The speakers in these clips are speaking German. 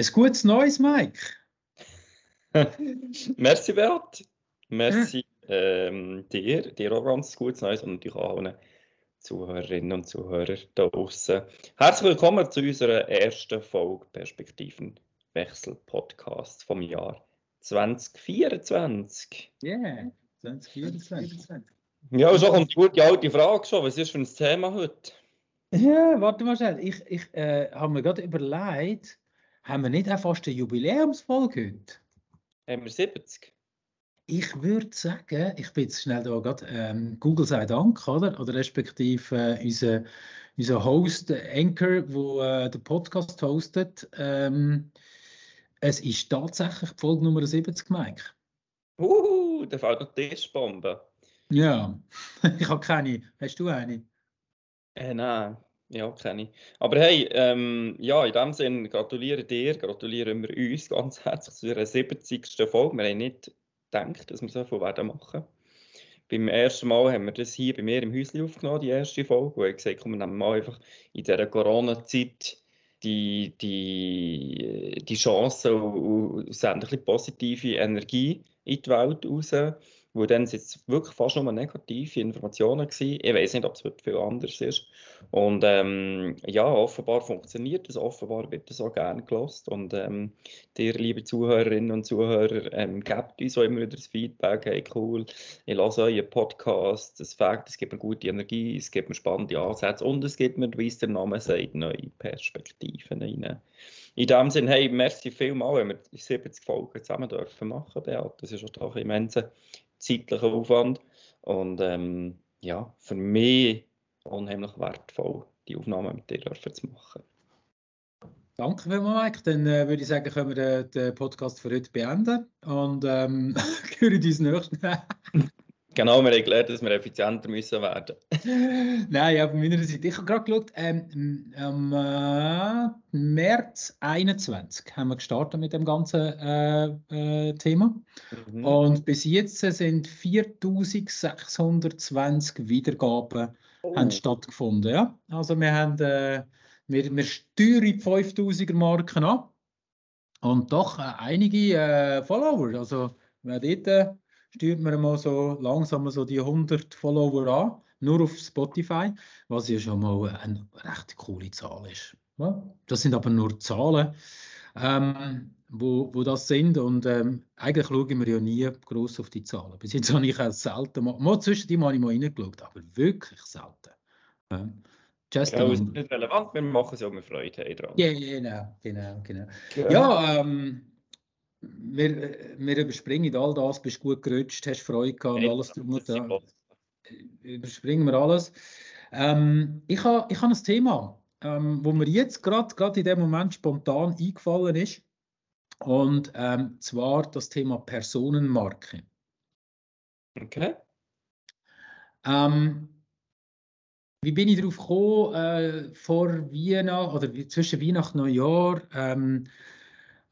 Ein gutes Neues, Mike. Merci, Beat. Merci ähm, dir, dir auch ganz gutes Neues und natürlich auch allen Zuhörerinnen und Zuhörern da draußen. Herzlich willkommen zu unserer ersten Folge Perspektivenwechsel-Podcast vom Jahr 2024. Yeah, 2024. Ja, so kommt die gute alte Frage schon. Was ist für ein Thema heute? Ja, warte mal schnell. Ich, ich äh, habe mir gerade überlegt, haben wir nicht auch fast eine Jubiläumsfolge heute? Haben wir 70? Ich würde sagen, ich bin jetzt schnell da gerade, ähm, Google sei Dank, oder? Oder respektive äh, unser, unser Host, Anchor, wo äh, den Podcast hostet. Ähm, es ist tatsächlich die Folge Nummer 70, Mike. Uh, da fällt noch die Tischbombe. Ja, ich habe keine. Hast du eine? Äh, nein, ja, kenne ich. Aber hey, ähm, ja, in dem Sinne gratuliere dir, gratulieren wir uns ganz herzlich zu der 70. Folge. Wir haben nicht gedacht, dass wir so viel werden machen. Beim ersten Mal haben wir das hier bei mir im Häuschen aufgenommen, die erste Folge, wo ich gesagt komm, wir nehmen mal einfach in dieser Corona-Zeit die, die, die Chance und senden ein bisschen positive Energie in die Welt raus weil dann sind es wirklich fast nur negative Informationen gewesen. Ich weiß nicht, ob es heute viel anders ist. Und ähm, ja, offenbar funktioniert es, offenbar wird es auch gerne gelost. Und ähm, dir, liebe Zuhörerinnen und Zuhörer, ähm, gebt uns auch immer wieder das Feedback, hey cool, ich lasse euren Podcast, es fängt, es gibt mir gute Energie, es gibt mir spannende Ansätze und es gibt mir, wie es der Name sagt, neue Perspektiven rein. In dem Sinne, hey, merci vielmals, wenn wir 70 Folgen zusammen dürfen machen, Beat. Das ist doch immense zeitlicher Aufwand. Und ähm, ja, für mich unheimlich wertvoll, die Aufnahme mit dir zu machen. Danke vielmals, Mike. Dann äh, würde ich sagen, können wir den, den, Podcast für heute beenden und ähm, hören uns nächsten. Genau, wir haben gelernt, dass wir effizienter müssen werden Nein, ja, von meiner Seite. Ich habe gerade geschaut, ähm, am äh, März 21 haben wir gestartet mit dem ganzen äh, äh, Thema. Mhm. Und bis jetzt sind 4620 Wiedergaben oh. haben stattgefunden. Ja? Also wir haben, äh, wir, wir steuern die 5000er Marken an und doch äh, einige äh, Follower. Also wir dort steuert man mal so langsam so die 100 Follower an, nur auf Spotify, was ja schon mal eine recht coole Zahl ist. Das sind aber nur Zahlen, ähm, wo, wo das sind und ähm, eigentlich schauen wir ja nie groß auf die Zahlen. Bis jetzt habe ich auch selten mal, mal zwischen die habe ich mal reingeschaut, aber wirklich selten. Ähm, Just ja, ist nicht relevant, wir machen es ja, um Freude haben dran. Ja, genau, genau, genau. Ja, ja ähm, wir, wir überspringen all das, bist gut gerutscht, hast Freude gehabt und alles drum und dran. Überspringen wir alles. Ähm, ich habe ich ha ein Thema, ähm, wo mir jetzt gerade in dem Moment spontan eingefallen ist. Und ähm, zwar das Thema Personenmarke. Okay. Ähm, wie bin ich darauf gekommen, äh, vor Weihnachten oder zwischen Weihnachten und Neujahr? Ähm,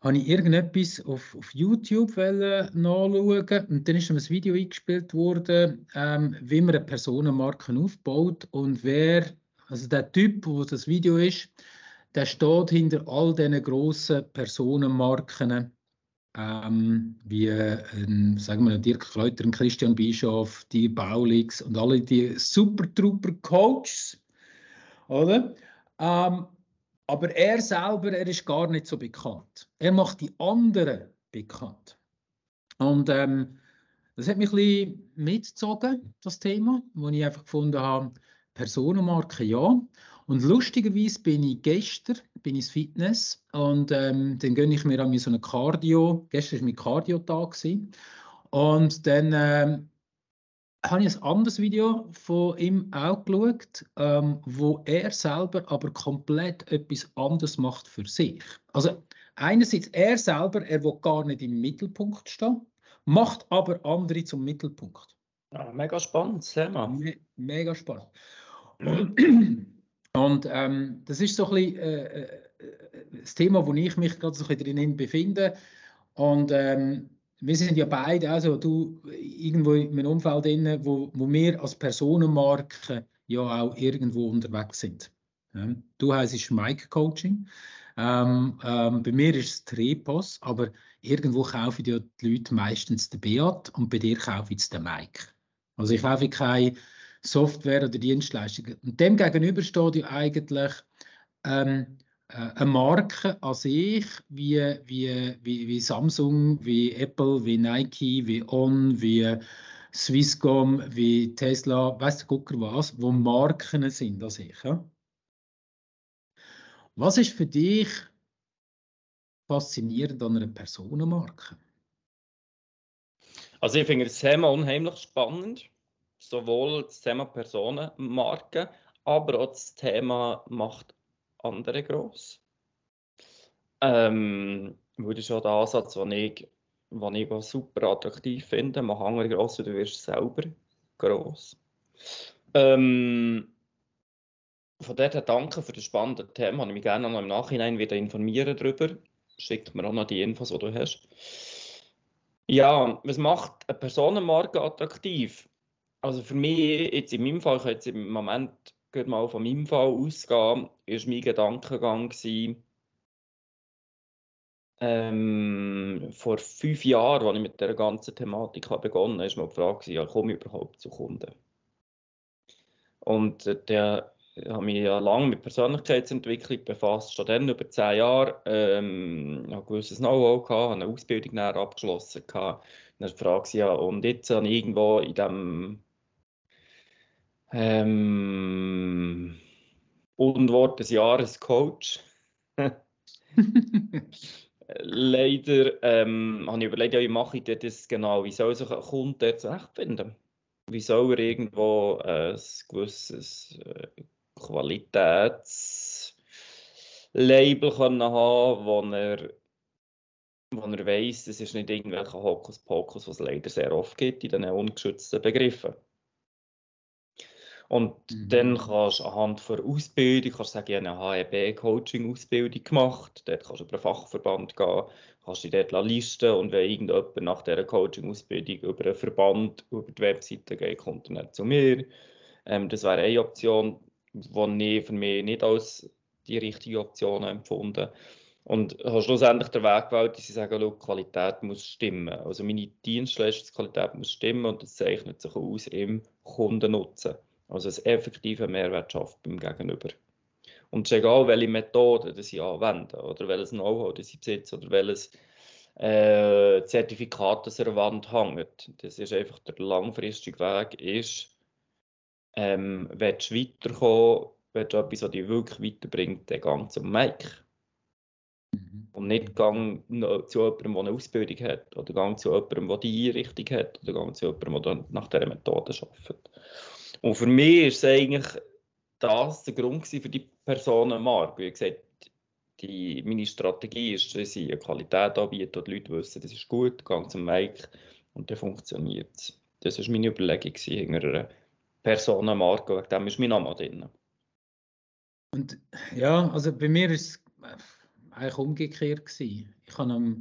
habe ich irgendetwas auf, auf YouTube nachschauen und dann ist mir ein Video eingespielt worden, ähm, wie man eine Personenmarke aufbaut und wer, also der Typ, wo das Video ist, der steht hinter all diesen grossen Personenmarken, ähm, wie ein, sagen wir, Dirk Kräuter, Christian Bischof, die Baulix und alle die Super Trooper Coaches, oder? Ähm, aber er selber, er ist gar nicht so bekannt. Er macht die anderen bekannt. Und ähm, das hat mich ein bisschen mitgezogen, das Thema, wo ich einfach gefunden habe, Personenmarke ja. Und lustigerweise bin ich gestern bin ich ins Fitness und ähm, dann gönne ich mir an so eine Cardio. Gestern war mein Cardio-Tag. Und dann ähm, habe ich ein anderes Video von ihm auch geschaut, ähm, wo er selber aber komplett etwas anderes macht für sich. Also einerseits er selber, er will gar nicht im Mittelpunkt stehen, macht aber andere zum Mittelpunkt. Ja, mega spannend, Thema. Me mega spannend. Und, und ähm, das ist so ein bisschen äh, äh, das Thema, wo ich mich gerade so ein bisschen drin befinde. Und ähm, wir sind ja beide, also du irgendwo in einem Umfeld drin, wo, wo wir als Personenmarke ja auch irgendwo unterwegs sind. Ja. Du heisst Mike Coaching. Ähm, ähm, bei mir ist es Trepos, aber irgendwo kaufen die Leute meistens den Beat und bei dir kaufe ich den Mike. Also ich kaufe keine Software oder Dienstleistungen. Und dem gegenüber steht ja eigentlich ähm, äh, eine Marke an sich, wie, wie, wie, wie Samsung, wie Apple, wie Nike, wie On, wie Swisscom, wie Tesla, weißt du, Gucker was, wo Marken sind an sich. Ja? Was ist für dich faszinierend an einer Personenmarke? Also ich finde das Thema unheimlich spannend, sowohl das Thema Personenmarke, aber auch das Thema Macht andere gross. Ähm, ist auch der Ansatz, den ich, den ich super attraktiv finde. Mach andere gross du wirst selber gross. Ähm, von daher danke für das spannende Thema. Ich mich gerne noch im Nachhinein wieder informieren darüber. Schickt mir auch noch die Infos, die du hast. Ja, was macht eine Personenmarke attraktiv? Also für mich, jetzt in meinem Fall, ich jetzt im Moment mal von meinem Fall ausgehen, ist mein Gedankengang gewesen, ähm, vor fünf Jahren, als ich mit der ganzen Thematik habe begonnen habe, ist mir die Frage, ja, komme ich überhaupt zu Kunden? Und äh, der ich habe mich ja lange mit Persönlichkeitsentwicklung befasst, schon dann über zehn Jahre. Ähm, habe ein gewisses Know-how gehabt, eine Ausbildung abgeschlossen. Gehabt. Dann war die Frage, ja, und jetzt habe ich irgendwo in diesem ähm, Unwort des Jahres Coach. Leider ähm, habe ich überlegt, ja, wie mache ich das genau? Wie soll sich ein Kunde zurechtfinden? Wie soll er irgendwo äh, ein gewisses äh, Qualitätslabel können haben, wo er, wo er weiss, das ist nicht irgendwelcher Hokuspokus, was es leider sehr oft gibt in diesen ungeschützten Begriffen. Und mhm. dann kannst du anhand der Ausbildung kannst du sagen, ich habe eine HEB-Coaching-Ausbildung gemacht. Dort kannst du über einen Fachverband gehen, kannst du dort listen und wenn irgendjemand nach dieser Coaching-Ausbildung über einen Verband, über die Webseite geht, kommt er dann zu mir. Ähm, das wäre eine Option, die ich für mich nicht als die richtige Option empfunden und habe schlussendlich den Weg gewählt, dass sie sagen, die Qualität muss stimmen. Also meine Dienstleistungsqualität muss stimmen und das zeichnet sich aus im Kundennutzen. Also ein effektiver Mehrwert schafft beim Gegenüber. Und es ist egal, welche Methode sie anwenden oder welches Know-how sie besitzen oder welches äh, Zertifikat das an der Wand hängt. Das ist einfach der langfristige Weg, ist, ähm, willst du weiterkommen, willst du etwas, was dich wirklich weiterbringt, dann gang zum Mike. Mhm. Und nicht gang zu jemandem, der eine Ausbildung hat, oder gang zu jemandem, der die Einrichtung hat, oder gang zu jemandem, der nach dieser Methode arbeitet. Und für mich ist eigentlich das der Grund für die Personenmarke. Wie gesagt, die, meine Strategie ist, dass ich eine Qualität anbiete die Leute wissen, das ist gut, gang zum Mike und dann funktioniert. Das war meine Überlegung hinter einer Personenmarke, wegen dem ist mein Name drin. Und ja, also bei mir war es eigentlich umgekehrt. Gewesen. Ich habe,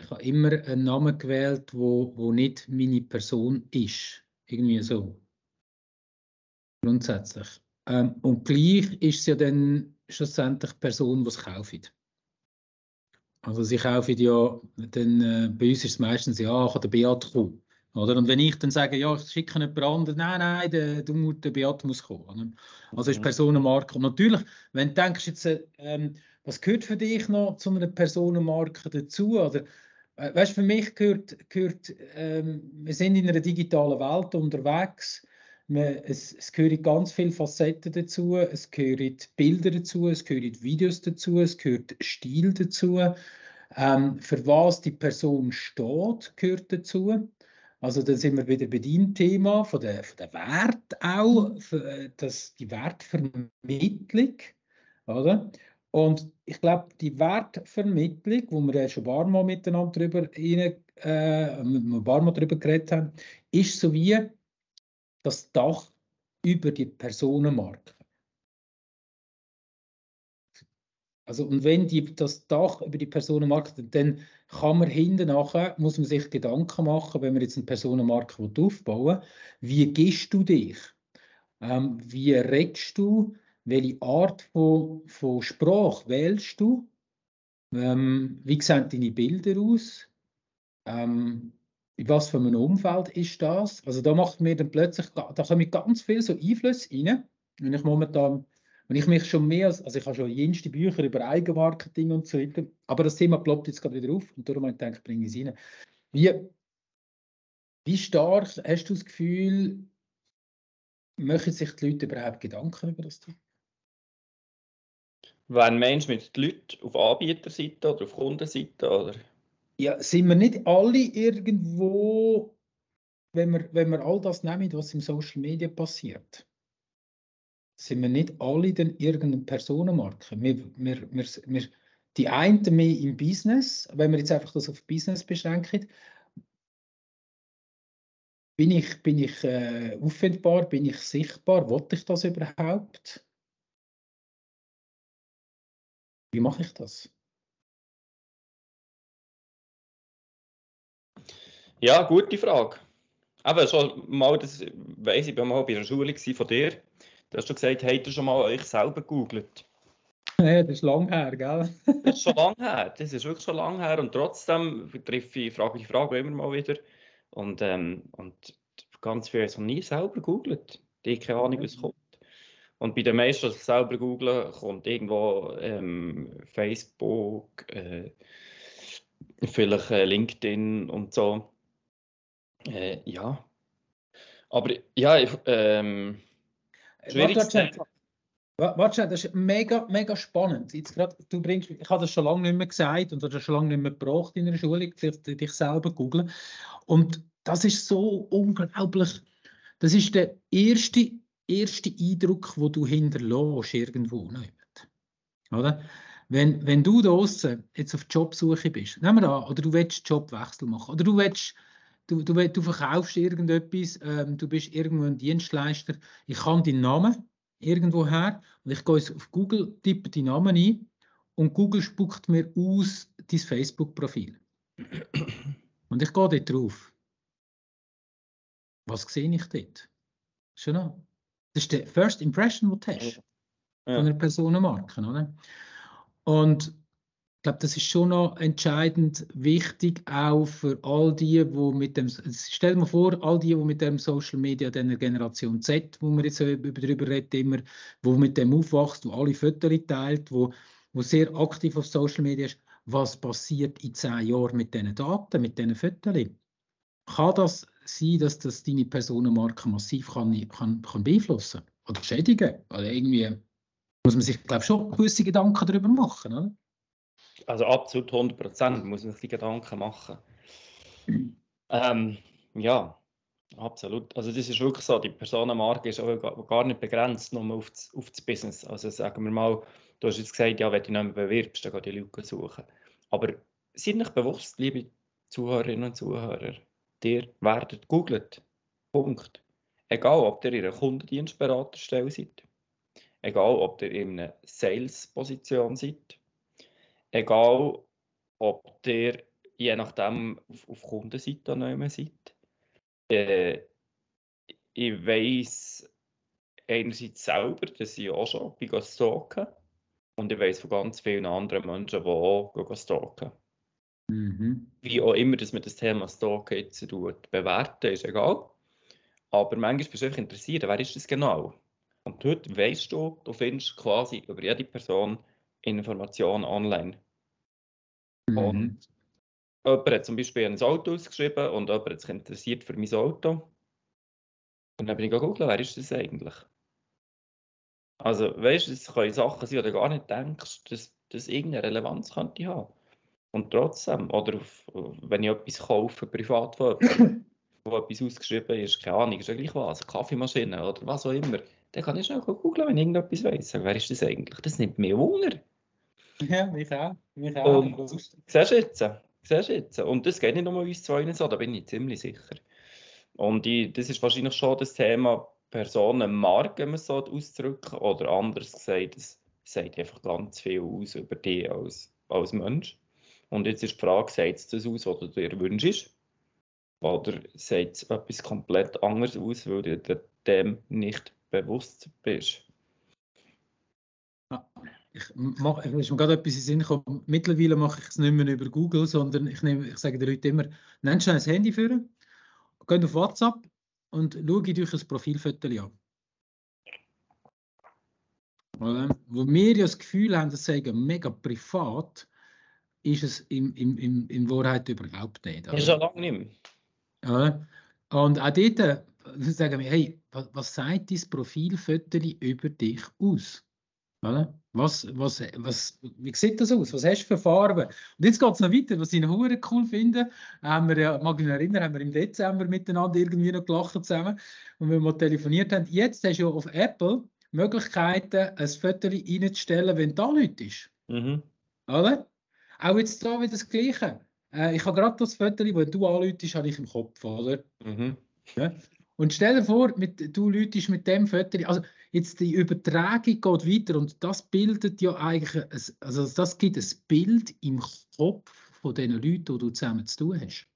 ich habe immer einen Namen gewählt, wo, wo nicht meine Person ist. Irgendwie so grundsätzlich. Ähm, und gleich ist es ja dann schlussendlich die Person, die es kauft. Also sie kaufen ja, dann, äh, bei uns ist es meistens, ja, kann der Beat kommen. Oder? Und wenn ich dann sage, ja, ich schicke jemand anderen, nein, nein, der, der, der Beat muss kommen. Also ist mhm. Personenmarke. Und natürlich, wenn du denkst, jetzt, ähm, was gehört für dich noch zu einer Personenmarke dazu? Oder, äh, weißt, für mich gehört, gehört ähm, wir sind in einer digitalen Welt unterwegs es, es gehören ganz viele Facetten dazu, es gehören Bilder dazu, es gehören Videos dazu, es gehört Stil dazu. Ähm, für was die Person steht, gehört dazu. Also da sind wir wieder bei deinem Thema, von der, von der Wert auch, für, das, die Wertvermittlung. Oder? Und ich glaube, die Wertvermittlung, wo wir ja schon ein paar Mal miteinander drüber, rein, äh, ein paar Mal drüber geredet haben, ist so wie, das Dach über die Personenmarke. Also, und wenn die, das Dach über die Personenmarke, dann kann man hinten nachher, muss man sich Gedanken machen, wenn man jetzt eine Personenmarke aufbauen will, wie gehst du dich? Ähm, wie redest du? Welche Art von, von Sprache wählst du? Ähm, wie sehen deine Bilder aus? Ähm, in was für einem Umfeld ist das? Also da macht mir dann plötzlich, da kommen ganz viel so Einflüsse rein. Wenn ich momentan, wenn ich mich schon mehr, als, also ich habe schon jenste Bücher über Eigenmarketing und so weiter, aber das Thema ploppt jetzt gerade wieder auf und darum habe ich gedacht, bringe ich es rein. Wie, wie stark hast du das Gefühl, machen sich die Leute überhaupt Gedanken über das Thema? Wenn Mensch mit den Leuten auf Anbieterseite oder auf Kundenseite oder? Ja, sind wir nicht alle irgendwo, wenn wir, wenn wir all das nehmen, was im Social Media passiert, sind wir nicht alle dann irgendeine Personenmarke? Wir, wir, wir, wir, die einen mehr im Business, wenn wir jetzt einfach das auf Business beschränken, bin ich, bin ich äh, auffindbar, bin ich sichtbar, wollte ich das überhaupt? Wie mache ich das? Ja, gute Frage. Aber schon mal, das weiss ich, bin mal bei einer Schule von dir. Du hast schon gesagt, habt ihr schon mal euch selber gegoogelt? Ja, das ist lang her, gell? das ist schon lang her. Das ist wirklich schon lang her. Und trotzdem treffe ich, frage ich die Frage immer mal wieder. Und, ähm, und ganz viele haben nie selber gegoogelt. Die haben keine Ahnung, was kommt. Und bei den meisten, die selber googeln, kommt irgendwo ähm, Facebook, äh, vielleicht äh, LinkedIn und so. Äh, ja. Aber ja, ich, ähm, schwierig warte, warte, das ist mega, mega spannend. Jetzt grad, du bringst, ich habe das schon lange nicht mehr gesagt und das schon lange nicht mehr gebraucht in der Schule, dich selber googeln. Und das ist so unglaublich. Das ist der erste erste Eindruck, wo du hinterlässt irgendwo. Nicht. Oder? Wenn, wenn du da jetzt auf Jobsuche bist, nehmen wir an, oder du willst Jobwechsel machen, oder du willst, du, du, du verkaufst irgendetwas, ähm, du bist irgendwo ein Dienstleister, ich kann deinen Namen irgendwo her und ich gehe auf Google, tippe deinen Namen ein und Google spuckt mir aus dein Facebook-Profil. Und ich gehe dort drauf. Was sehe ich dort? Schon noch? Das ist die First Impression, die du hast ja. von einer Personenmarke. Oder? Und glaube, das ist schon noch entscheidend wichtig, auch für all die, die mit dem, stell dir mal vor, all die, die mit dem Social Media, der Generation Z, wo wir jetzt darüber reden, immer, wo mit dem aufwachst, wo alle Fotos teilt, wo, wo sehr aktiv auf Social Media ist, was passiert in zehn Jahren mit diesen Daten, mit diesen Fotos? Kann das sein, dass das deine Personenmarke massiv kann, kann, kann beeinflussen oder schädigen? Oder irgendwie muss man sich, glaube ich, schon gewisse Gedanken darüber machen, oder? Also absolut 100 Prozent muss man sich die Gedanken machen. ähm, ja, absolut. Also das ist wirklich so, die Personenmarke ist auch gar nicht begrenzt nur auf das, auf das Business. Also sagen wir mal, du hast jetzt gesagt, ja, wenn du nicht mehr bewirbst, dann geh die Leute suchen. Aber seid nicht bewusst, liebe Zuhörerinnen und Zuhörer, ihr werdet googelt. Punkt. Egal, ob ihr in einer Kundendienstberaterstelle seid, egal, ob ihr in einer Sales-Position seid, egal, ob ihr je nachdem auf, auf Kundenseite noch seid. Äh, ich weiss einerseits selber, dass ich auch schon bei stalken und ich weiss von ganz vielen anderen Menschen, die auch stalken. Mhm. Wie auch immer, dass man das Thema Stalken jetzt bewerten, ist egal. Aber manchmal bist du einfach interessiert, wer ist das genau? Und heute weißt du, du findest quasi über jede Person Informationen online. Mhm. Und jemand hat zum Beispiel ein Auto ausgeschrieben und jemand hat sich interessiert für mein Auto. Und dann bin ich gegoogelt, wer ist das eigentlich? Also, weißt du, es können Sachen sein, die du gar nicht denkst, dass das irgendeine Relevanz könnte haben. Und trotzdem, oder auf, wenn ich etwas kaufe, privat von jemandem, wo etwas ausgeschrieben ist, keine Ahnung, ist ja gleich was, Kaffeemaschine oder was auch immer, dann kann ich schnell googeln, wenn ich irgendetwas weiss. Wer ist das eigentlich? Das nimmt mir Wunder. Ja, mich auch. Mich auch. Und, siehst du jetzt? Siehst du jetzt? Und das geht nicht nur uns zwei so, da bin ich ziemlich sicher. Und ich, das ist wahrscheinlich schon das Thema Personenmarke, wenn man es so auszudrücken, oder anders gesagt, es sagt einfach ganz viel aus über dich als, als Mensch. Und jetzt ist die Frage, sagt es das aus, was du dir wünschst? Oder sagt es etwas komplett anderes aus, weil du dem nicht bewusst bist? ich mache, ist mir gerade etwas in Sinn gekommen. Mittlerweile mache ich es nicht mehr über Google, sondern ich, nehme, ich sage den Leuten immer, nennst du ein Handy führen, geh auf WhatsApp und schau durch ein Profilfoto an. Oder? Wo wir ja das Gefühl haben, das sei mega privat, ist es in, in, in, in Wahrheit überhaupt nicht. Ist ja lange nicht mehr. Ja. Und auch dort sagen wir, hey, was, was sagt dein Profilfoto über dich aus? Oder? Was, was, was, wie sieht das aus? Was hast du für Farben? Und jetzt geht es noch weiter, was ich noch cool finde. Haben wir ja, mag ich mich erinnern, haben wir im Dezember miteinander irgendwie noch gelacht zusammen und wir mal telefoniert haben. Jetzt hast du ja auf Apple Möglichkeiten, ein Foto reinzustellen, wenn da Leute ist. Mhm. Oder? Auch jetzt da wieder das Gleiche. Äh, ich habe gerade das Foto, das du anläutest, habe ich im Kopf, oder? Mhm. Ja? Und stell dir vor, mit, du läutest mit dem Foto, also jetzt die Übertragung geht weiter und das bildet ja eigentlich, ein, also das gibt ein Bild im Kopf von den Leuten, die du zusammen zu tun hast.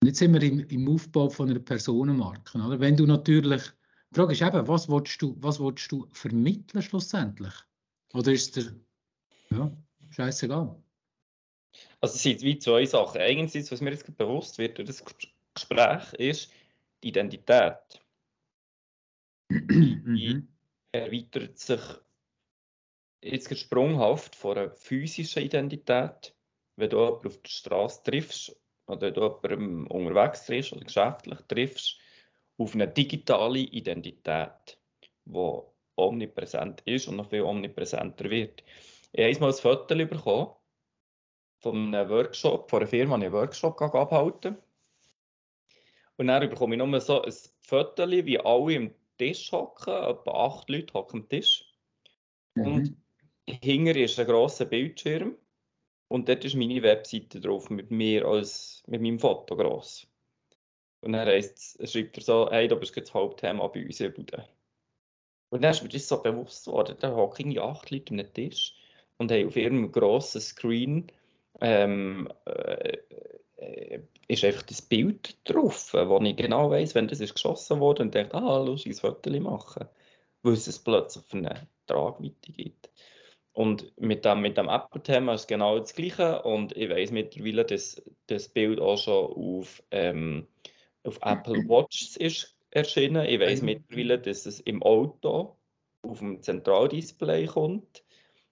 Und jetzt sind wir im, im Aufbau von einer Personenmarke. Oder? Wenn du natürlich, die Frage ist eben, was willst du, was willst du vermitteln schlussendlich? Oder ist der, ja, scheißegal. Also es sind wie zwei Sachen. Einerseits, was mir jetzt bewusst wird durch das Gespräch, ist die Identität. die mhm. erweitert sich jetzt sprunghaft von einer physischen Identität. Wenn du jemanden auf der Straße triffst oder du jemanden unterwegs triffst oder geschäftlich triffst, auf eine digitale Identität, die omnipräsent ist und noch viel omnipräsenter wird. Ich habe einmal ein Foto bekommen von einem Workshop, von einer Firma, die einen Workshop abhalten. Und dann bekomme ich nur so ein Foto, wie alle am Tisch hocken, etwa acht Leute hocken am Tisch. Mhm. Und hinter ist ein grosser Bildschirm. Und dort ist meine Webseite drauf, mit mir als mit meinem Foto gross. Und dann heisst, schreibt er so, hey, du bist das Hauptthema bei uns in Bude. Und dann ist mir das so bewusst geworden, da hocken acht Leute am Tisch und haben auf ihrem grossen Screen ähm, äh, äh, ist einfach das Bild drauf, wo ich genau weiß, wenn das ist geschossen wurde und denke, ah, lustiges Foto machen, weil es plötzlich für eine Tragweite gibt. Und mit dem, mit dem Apple-Thema ist es genau das Gleiche und ich weiß mittlerweile, dass das Bild auch schon auf, ähm, auf Apple Watch ist erschienen. Ich weiß mittlerweile, dass es im Auto auf dem Zentraldisplay kommt.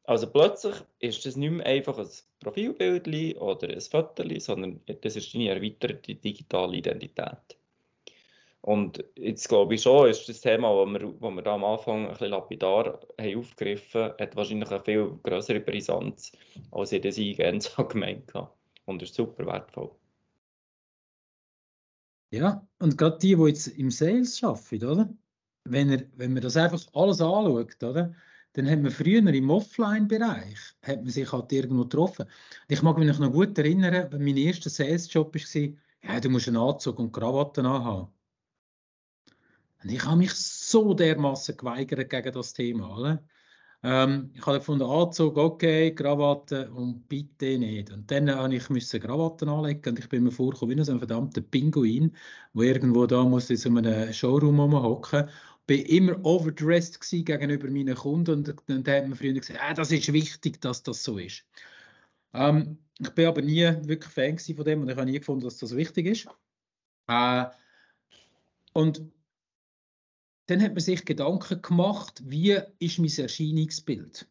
Also plötzlich ist das nicht mehr einfach ein Profilbild oder ein Foto, sondern das ist deine erweiterte digitale Identität. Und jetzt glaube ich schon, ist das Thema, das wir, das wir da am Anfang ein bisschen lapidar haben aufgegriffen haben, hat wahrscheinlich eine viel größere Brisanz, als ich das eingehend so gemeint habe. Und ist super wertvoll. Ja, und gerade die, die jetzt im Sales arbeiten, oder? Wenn, er, wenn man das einfach alles anschaut, oder? Dann hat man früher im Offline-Bereich hat man sich halt irgendwo getroffen. Ich mag mich noch gut erinnern, mein erster Sales-Job war, ja, du musst einen Anzug und Krawatten anhaben. Und ich habe mich so dermaßen geweigert gegen das Thema. Oder? Ähm, ich habe der Anzug, okay, Krawatte und bitte nicht. Und dann habe ich müssen Krawatten anlegen und ich bin mir vorgekommen wie so ein verdammter Pinguin, der irgendwo da muss in so einem Showroom hocken bin immer overdressed gegenüber meinen Kunden und dann hat man früher gesagt, ah, das ist wichtig, dass das so ist. Ähm, ich bin aber nie wirklich Fan von dem und ich habe nie gefunden, dass das wichtig ist. Äh, und dann hat man sich Gedanken gemacht, wie ist mein Erscheinungsbild?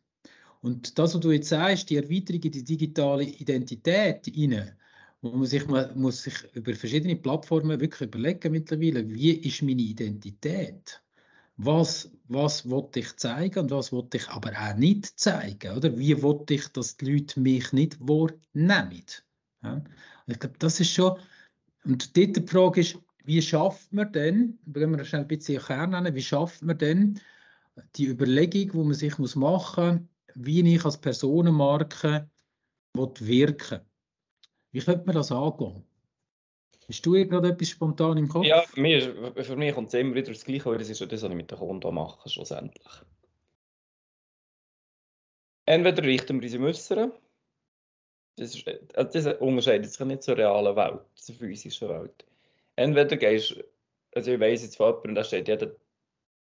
Und das, was du jetzt sagst, die Erweiterung in die digitale Identität rein, wo man sich, man muss sich über verschiedene Plattformen wirklich überlegen mittlerweile, wie ist meine Identität? Was, was wollte ich zeigen und was wollte ich aber auch nicht zeigen, oder? Wie wollte ich, dass die Leute mich nicht wahrnehmen? Ja? Ich glaube, das ist schon, und die dritte Frage ist, wie schafft man denn, wenn wir schnell ein bisschen Kern nennen, wie schafft man denn die Überlegung, wo man sich muss machen muss, wie ich als Personenmarke wirken Wie könnte man das angehen? Hast du gerade etwas spontan im Kopf? Ja, für mich, für mich kommt es immer wieder das Gleiche, weil das ist ja das, was ich mit dem Kunden mache, schlussendlich. Entweder richten wir unsere Müster, das, ist, also das unterscheidet sich nicht zur realen Welt, zur physischen Welt. Entweder gehst also ich weiss jetzt von jemandem, da steht jeden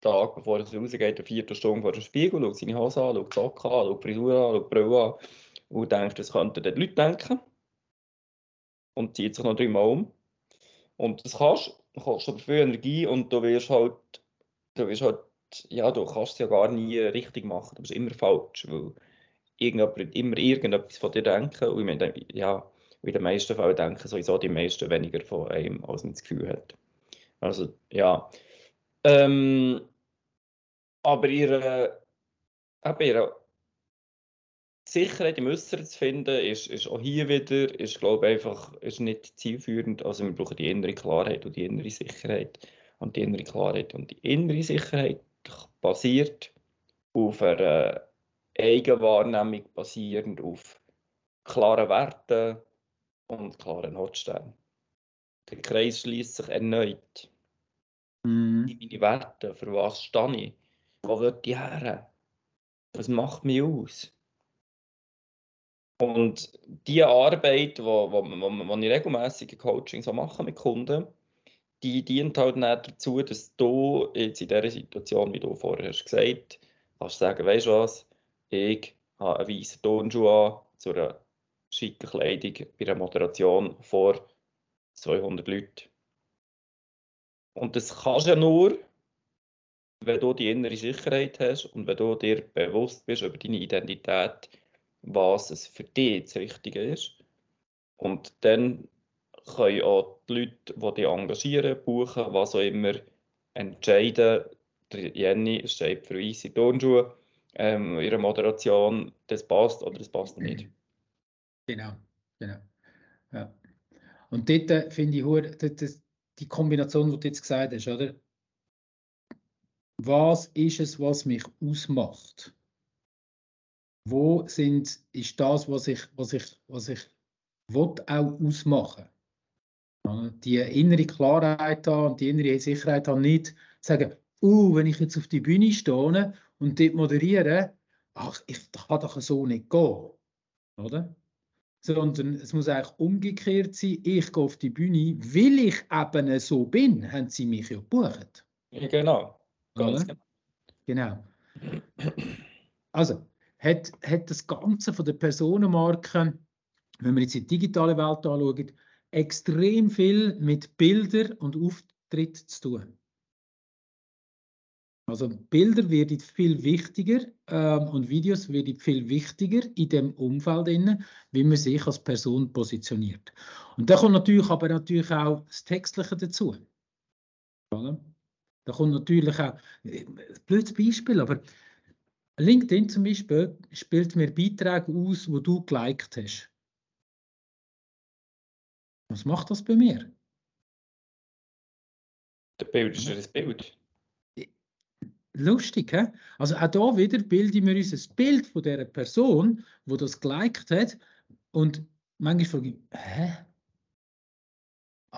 Tag, bevor er rausgeht, eine Viertelstunde vor dem Spiegel, schaut seine Hose an, schaut die Socken an, schaut die Frisur an, schaut die Brille an und denkt, das könnten die Leute denken. Und zieht sich noch dreimal um. Und das kannst, du kostet aber viel Energie und du wirst halt, du wirst halt, ja, du kannst es ja gar nie richtig machen, du bist immer falsch, weil irgendjemand immer irgendetwas von dir denken und ich meine, ja, in den meisten Fällen denken sowieso die meisten weniger von einem, als man das Gefühl hat. Also, ja. Ähm, aber ihre, eben ihre Sicherheit im Äußeren zu finden, ist, ist auch hier wieder, ist, glaube einfach ist nicht zielführend. Also wir brauchen die innere Klarheit und die innere Sicherheit. Und die innere Klarheit und die innere Sicherheit basiert auf einer Eigenwahrnehmung, basierend auf klaren Werten und klaren Notsternen. Der Kreis schließt sich erneut. Mhm. Meine Werte, für was stehe ich? Wo will ich her? Was macht mich aus? Und die Arbeit, die ich regelmäßig in Coachings mache mit Kunden, die dient halt nicht dazu, dass du jetzt in dieser Situation, wie du vorher hast gesagt kannst sagen, weißt du was, ich habe einen weißen Turnschuh an zu einer schicken Kleidung bei einer Moderation vor 200 Leuten. Und das kannst du ja nur, wenn du die innere Sicherheit hast und wenn du dir bewusst bist über deine Identität, was es für dich das Richtige ist. Und dann können auch die Leute, die dich engagieren, buchen, was auch immer, entscheiden, Jenny steht für weiße Turnschuhe, ähm, ihre Moderation, das passt oder das passt nicht. Genau, genau. Ja. Und dort äh, finde ich, die Kombination, die du jetzt gesagt hast, oder? Was ist es, was mich ausmacht? Wo sind, ist das, was ich, was ich, was ich will, auch ausmachen? Die innere Klarheit haben und die innere Sicherheit haben, nicht sagen, uh, wenn ich jetzt auf die Bühne stehe und dort moderiere, ach, ich, das kann doch so nicht gehen. Oder? sondern es muss eigentlich umgekehrt sein. Ich gehe auf die Bühne, weil ich eben so bin, haben sie mich ja gebucht. Ja, genau. Ganz genau. Also, hat, hat das Ganze von der Personenmarke, wenn wir jetzt die digitale Welt anschauen, extrem viel mit Bildern und Auftritt zu tun. Also Bilder werden viel wichtiger ähm, und Videos werden viel wichtiger in dem Umfeld, innen, wie man sich als Person positioniert. Und da kommt natürlich aber natürlich auch das Textliche dazu. Da kommt natürlich auch, äh, blödes Beispiel, aber LinkedIn zum Beispiel spielt mir Beiträge aus, wo du geliked hast. Was macht das bei mir? Der Bild ist das Bild. Lustig, he? Also auch hier wieder bilden wir uns ein Bild von der Person, wo das geliked hat und manchmal frage ich, hä?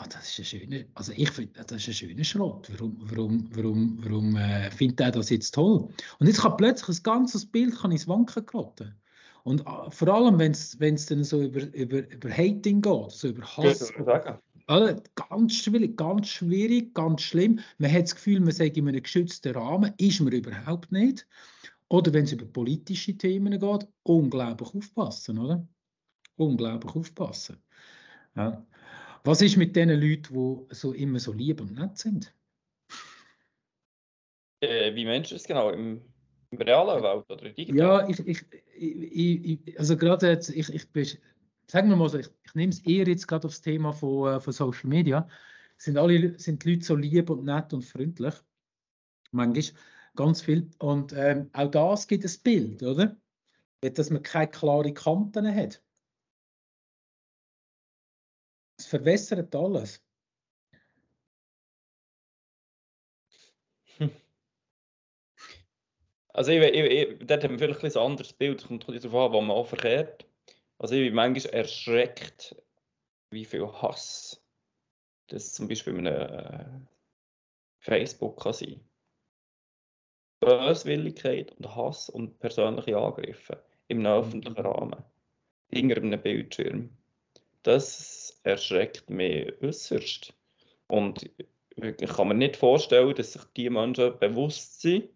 Ah, das ist ein schöner, also ich finde, das ist ein schöner Schrott. Warum, warum, warum, warum äh, findet er das jetzt toll? Und jetzt kann plötzlich ein ganzes Bild kann ins Wanken geraten. Und äh, vor allem, wenn es dann so über, über, über Hating geht, so über Hass. Ja, also, ganz schwierig, ganz schwierig, ganz schlimm. Man hat das Gefühl, man sei in einem geschützten Rahmen, ist man überhaupt nicht. Oder wenn es über politische Themen geht, unglaublich aufpassen, oder? Unglaublich aufpassen. Ja. Was ist mit den Leuten, die so immer so lieb und nett sind? Äh, wie meinst du das genau? Im, im realen Welt oder digital? Ja, ich, ich, ich, ich also gerade jetzt, ich, ich bin sagen wir mal so, ich, ich nehme es eher jetzt gerade aufs Thema von, äh, von Social Media, sind alle sind die Leute so lieb und nett und freundlich. Manchmal ganz viel. Und ähm, auch das gibt ein Bild, oder? Dass man keine klaren Kanten hat. Verwässert alles. Also ich, ich, ich, dort haben wir vielleicht ein anderes Bild, kommt darauf an, wo man auch verkehrt. Also ich bin manchmal erschreckt, wie viel Hass das zum Beispiel in einem äh, Facebook kann sein. Böswilligkeit und Hass und persönliche Angriffe im öffentlichen mhm. Rahmen, hinter einem Bildschirm. Das erschreckt mich äußerst. Und ich kann mir nicht vorstellen, dass sich die Menschen bewusst sind,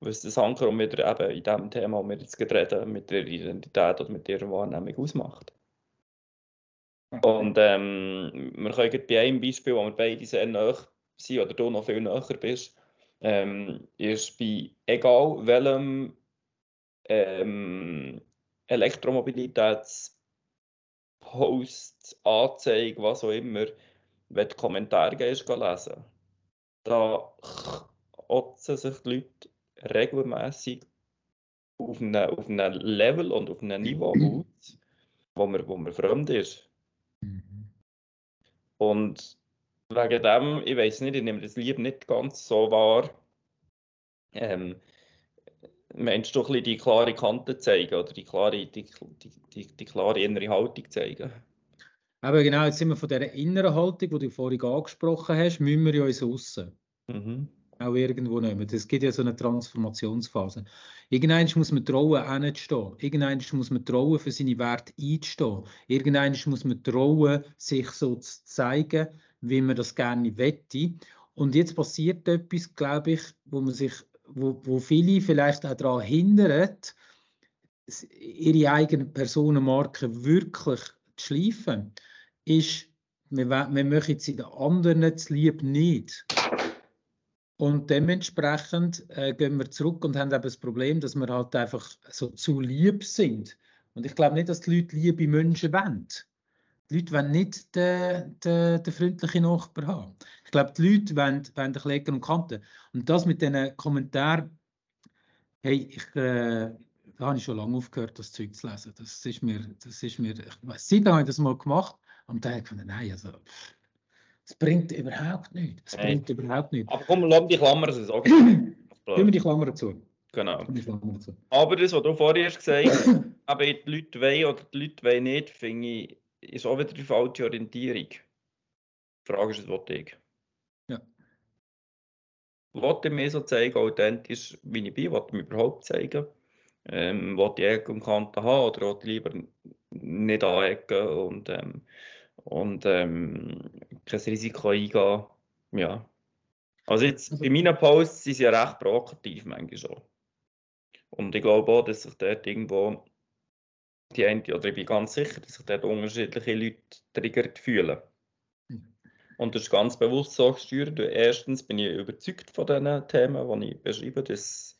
was das Anker wieder eben in dem Thema, das wir jetzt reden, mit ihrer Identität oder mit ihrer Wahrnehmung ausmacht. Und ähm, wir können bei einem Beispiel, wo wir beide sehr nah sind oder du noch viel näher bist, ähm, ist bei egal welchem ähm, Elektromobilitätspost, Anzeige, was auch immer, wenn du Kommentare gehst, lesen, da otzen sich die Leute regelmäßig auf einem, auf einem Level und auf einem Niveau aus, wo man, wo man fremd ist. Mhm. Und wegen dem, ich weiß nicht, ich nehme das Lieb nicht ganz so wahr. Ähm, meinst du ein die klare Kante zeigen oder die klare, die, die, die, die klare innere Haltung zeigen? Aber genau, jetzt sind wir von dieser inneren Haltung, die du vorhin angesprochen hast, müssen wir ja uns aussen. Mhm. Auch irgendwo nehmen. Es gibt ja so eine Transformationsphase. Irgendwann muss man trauen, hinzustehen. Irgendwann muss man trauen, für seine Werte einzustehen. Irgendwann muss man trauen, sich so zu zeigen, wie man das gerne wette. Und jetzt passiert etwas, glaube ich, wo man sich, wo, wo viele vielleicht auch daran hindern, ihre eigene Personenmarke wirklich zu schleifen, ist, wir, wir möchten sie den anderen zu lieb nicht. Und dementsprechend äh, gehen wir zurück und haben eben das Problem, dass wir halt einfach so zu lieb sind. Und ich glaube nicht, dass die Leute liebe Menschen wollen. Die Leute wollen nicht den, den, den freundlichen Nachbar haben. Ich glaube, die Leute wollen, wollen den Kläger und Kanten. Und das mit diesen Kommentaren, hey, ich, äh, da habe ich schon lange aufgehört, das Zeug zu lesen. Das ist mir, das ist mir, ich weiß, seit habe ich das mal gemacht und dann habe ich gedacht, nein, also, es bringt überhaupt nichts. Es bringt hey. überhaupt nichts. Aber komm, lass die Klammer sagen. Tun wir die Klammer zu. Genau. Aber das, was du vorher hast gesagt hast, aber die Leute wollen oder die Leute wollen nicht, finde ich, ist auch wieder die falsche Orientierung. Die Frage ist, was ich. Wollte ich mir so zeigen, authentisch, wie ich bin, wollte ich mir überhaupt zeigen. Ähm, wollte ich Ecken und Kanten haben oder wollte ich lieber nicht anecken und, ähm, und ähm, kein Risiko eingehen. Ja. Also jetzt, also, bei meinen Posts sind sie ja recht provokativ manchmal schon. Und ich glaube auch, dass sich dort irgendwo die eine, oder ich bin ganz sicher, dass sich dort unterschiedliche Leute triggert fühlen. Und das ist ganz bewusst so gesteuert. Erstens bin ich überzeugt von den Themen, die ich beschreibe, dass,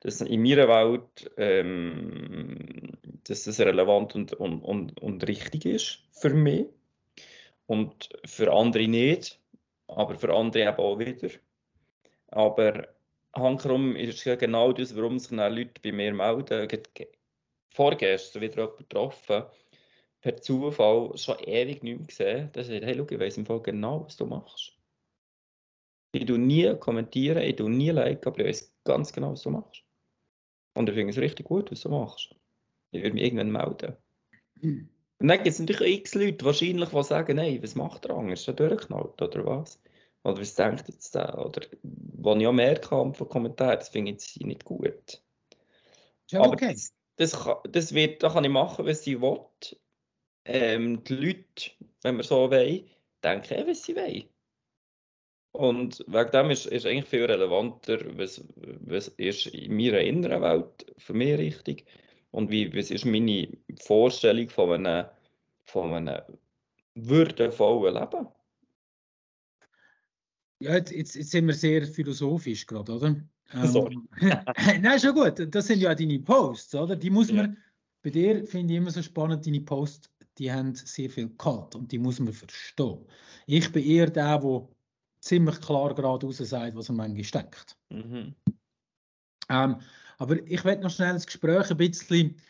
dass in meiner Welt ähm, dass das relevant und, und, und, und richtig ist für mich. Und für andere nicht, aber für andere eben auch wieder. Aber hankerum ist ja genau das, warum sich Leute bei mir melden vorgestern wieder jemanden getroffen, per Zufall schon ewig nicht mehr gesehen. Der sagt, hey, schau, ich weiss im Fall genau, was du machst. Ich tue nie kommentieren, ich tue nie liken, aber ich weiß ganz genau, was du machst. Und ich finde es richtig gut, was du machst. Ich würde mich irgendwann melden. Mhm. Und dann gibt es natürlich x Leute, wahrscheinlich, die sagen, hey, was macht der Angst? Ist der durchgeknallt oder was? Oder was denkt jetzt der? Oder wo ich auch merke von Kommentaren, das finde ich nicht gut. Ja, okay. Aber das, das wird, da kann ich machen, was ich will. Ähm, die Leute, wenn wir so wollen, denken, eh, was sie wollen. Und wegen dem ist, ist eigentlich viel relevanter, was, was ist in meiner inneren Welt für mich richtig und wie, was ist meine Vorstellung von einem, von einem würdevollen Leben. Ja, jetzt, jetzt, jetzt sind wir sehr philosophisch gerade, oder? Sorry. Ähm, nein, schon gut. Das sind ja deine Posts, oder? Die muss man, ja. bei dir finde ich immer so spannend, deine Posts, die haben sehr viel Cut und die muss man verstehen. Ich bin eher der, der ziemlich klar geradeaus sagt, was er manchmal denkt. Mhm. Ähm, aber ich werde noch schnell das Gespräch ein bisschen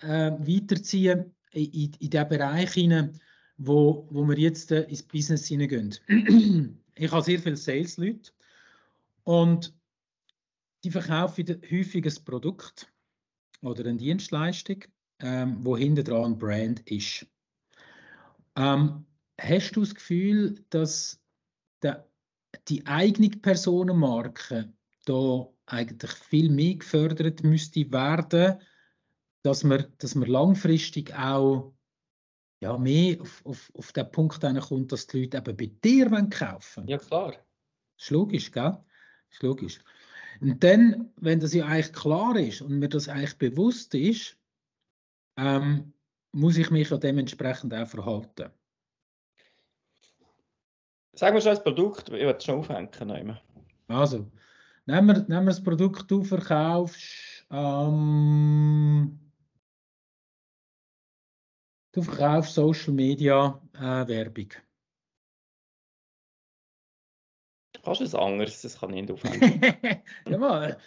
äh, weiterziehen in, in, in den Bereich hinein, wo, wo wir jetzt äh, ins Business hineingehen. ich habe sehr viele Sales-Leute und die verkaufen häufig ein Produkt oder eine Dienstleistung, ähm, wo hinter dran ein Brand ist. Ähm, hast du das Gefühl, dass der, die eigene Personenmarke da eigentlich viel mehr gefördert müsste werden, dass man, dass man langfristig auch ja, mehr auf, auf, auf den Punkt kommt, dass die Leute eben bei dir kaufen wollen. Ja, klar. Das ist logisch, gell? Das ist logisch. Und dann, wenn das ja eigentlich klar ist und mir das eigentlich bewusst ist, ähm, muss ich mich ja dementsprechend auch verhalten. Sag mal schon das Produkt, ich will schon aufhängen. Also, nehmen wir, nehmen wir das Produkt, du verkaufst, ähm, du verkaufst Social Media äh, Werbung. Kannst du es anderes? Das kann ich nicht aufhängen. ja, mal.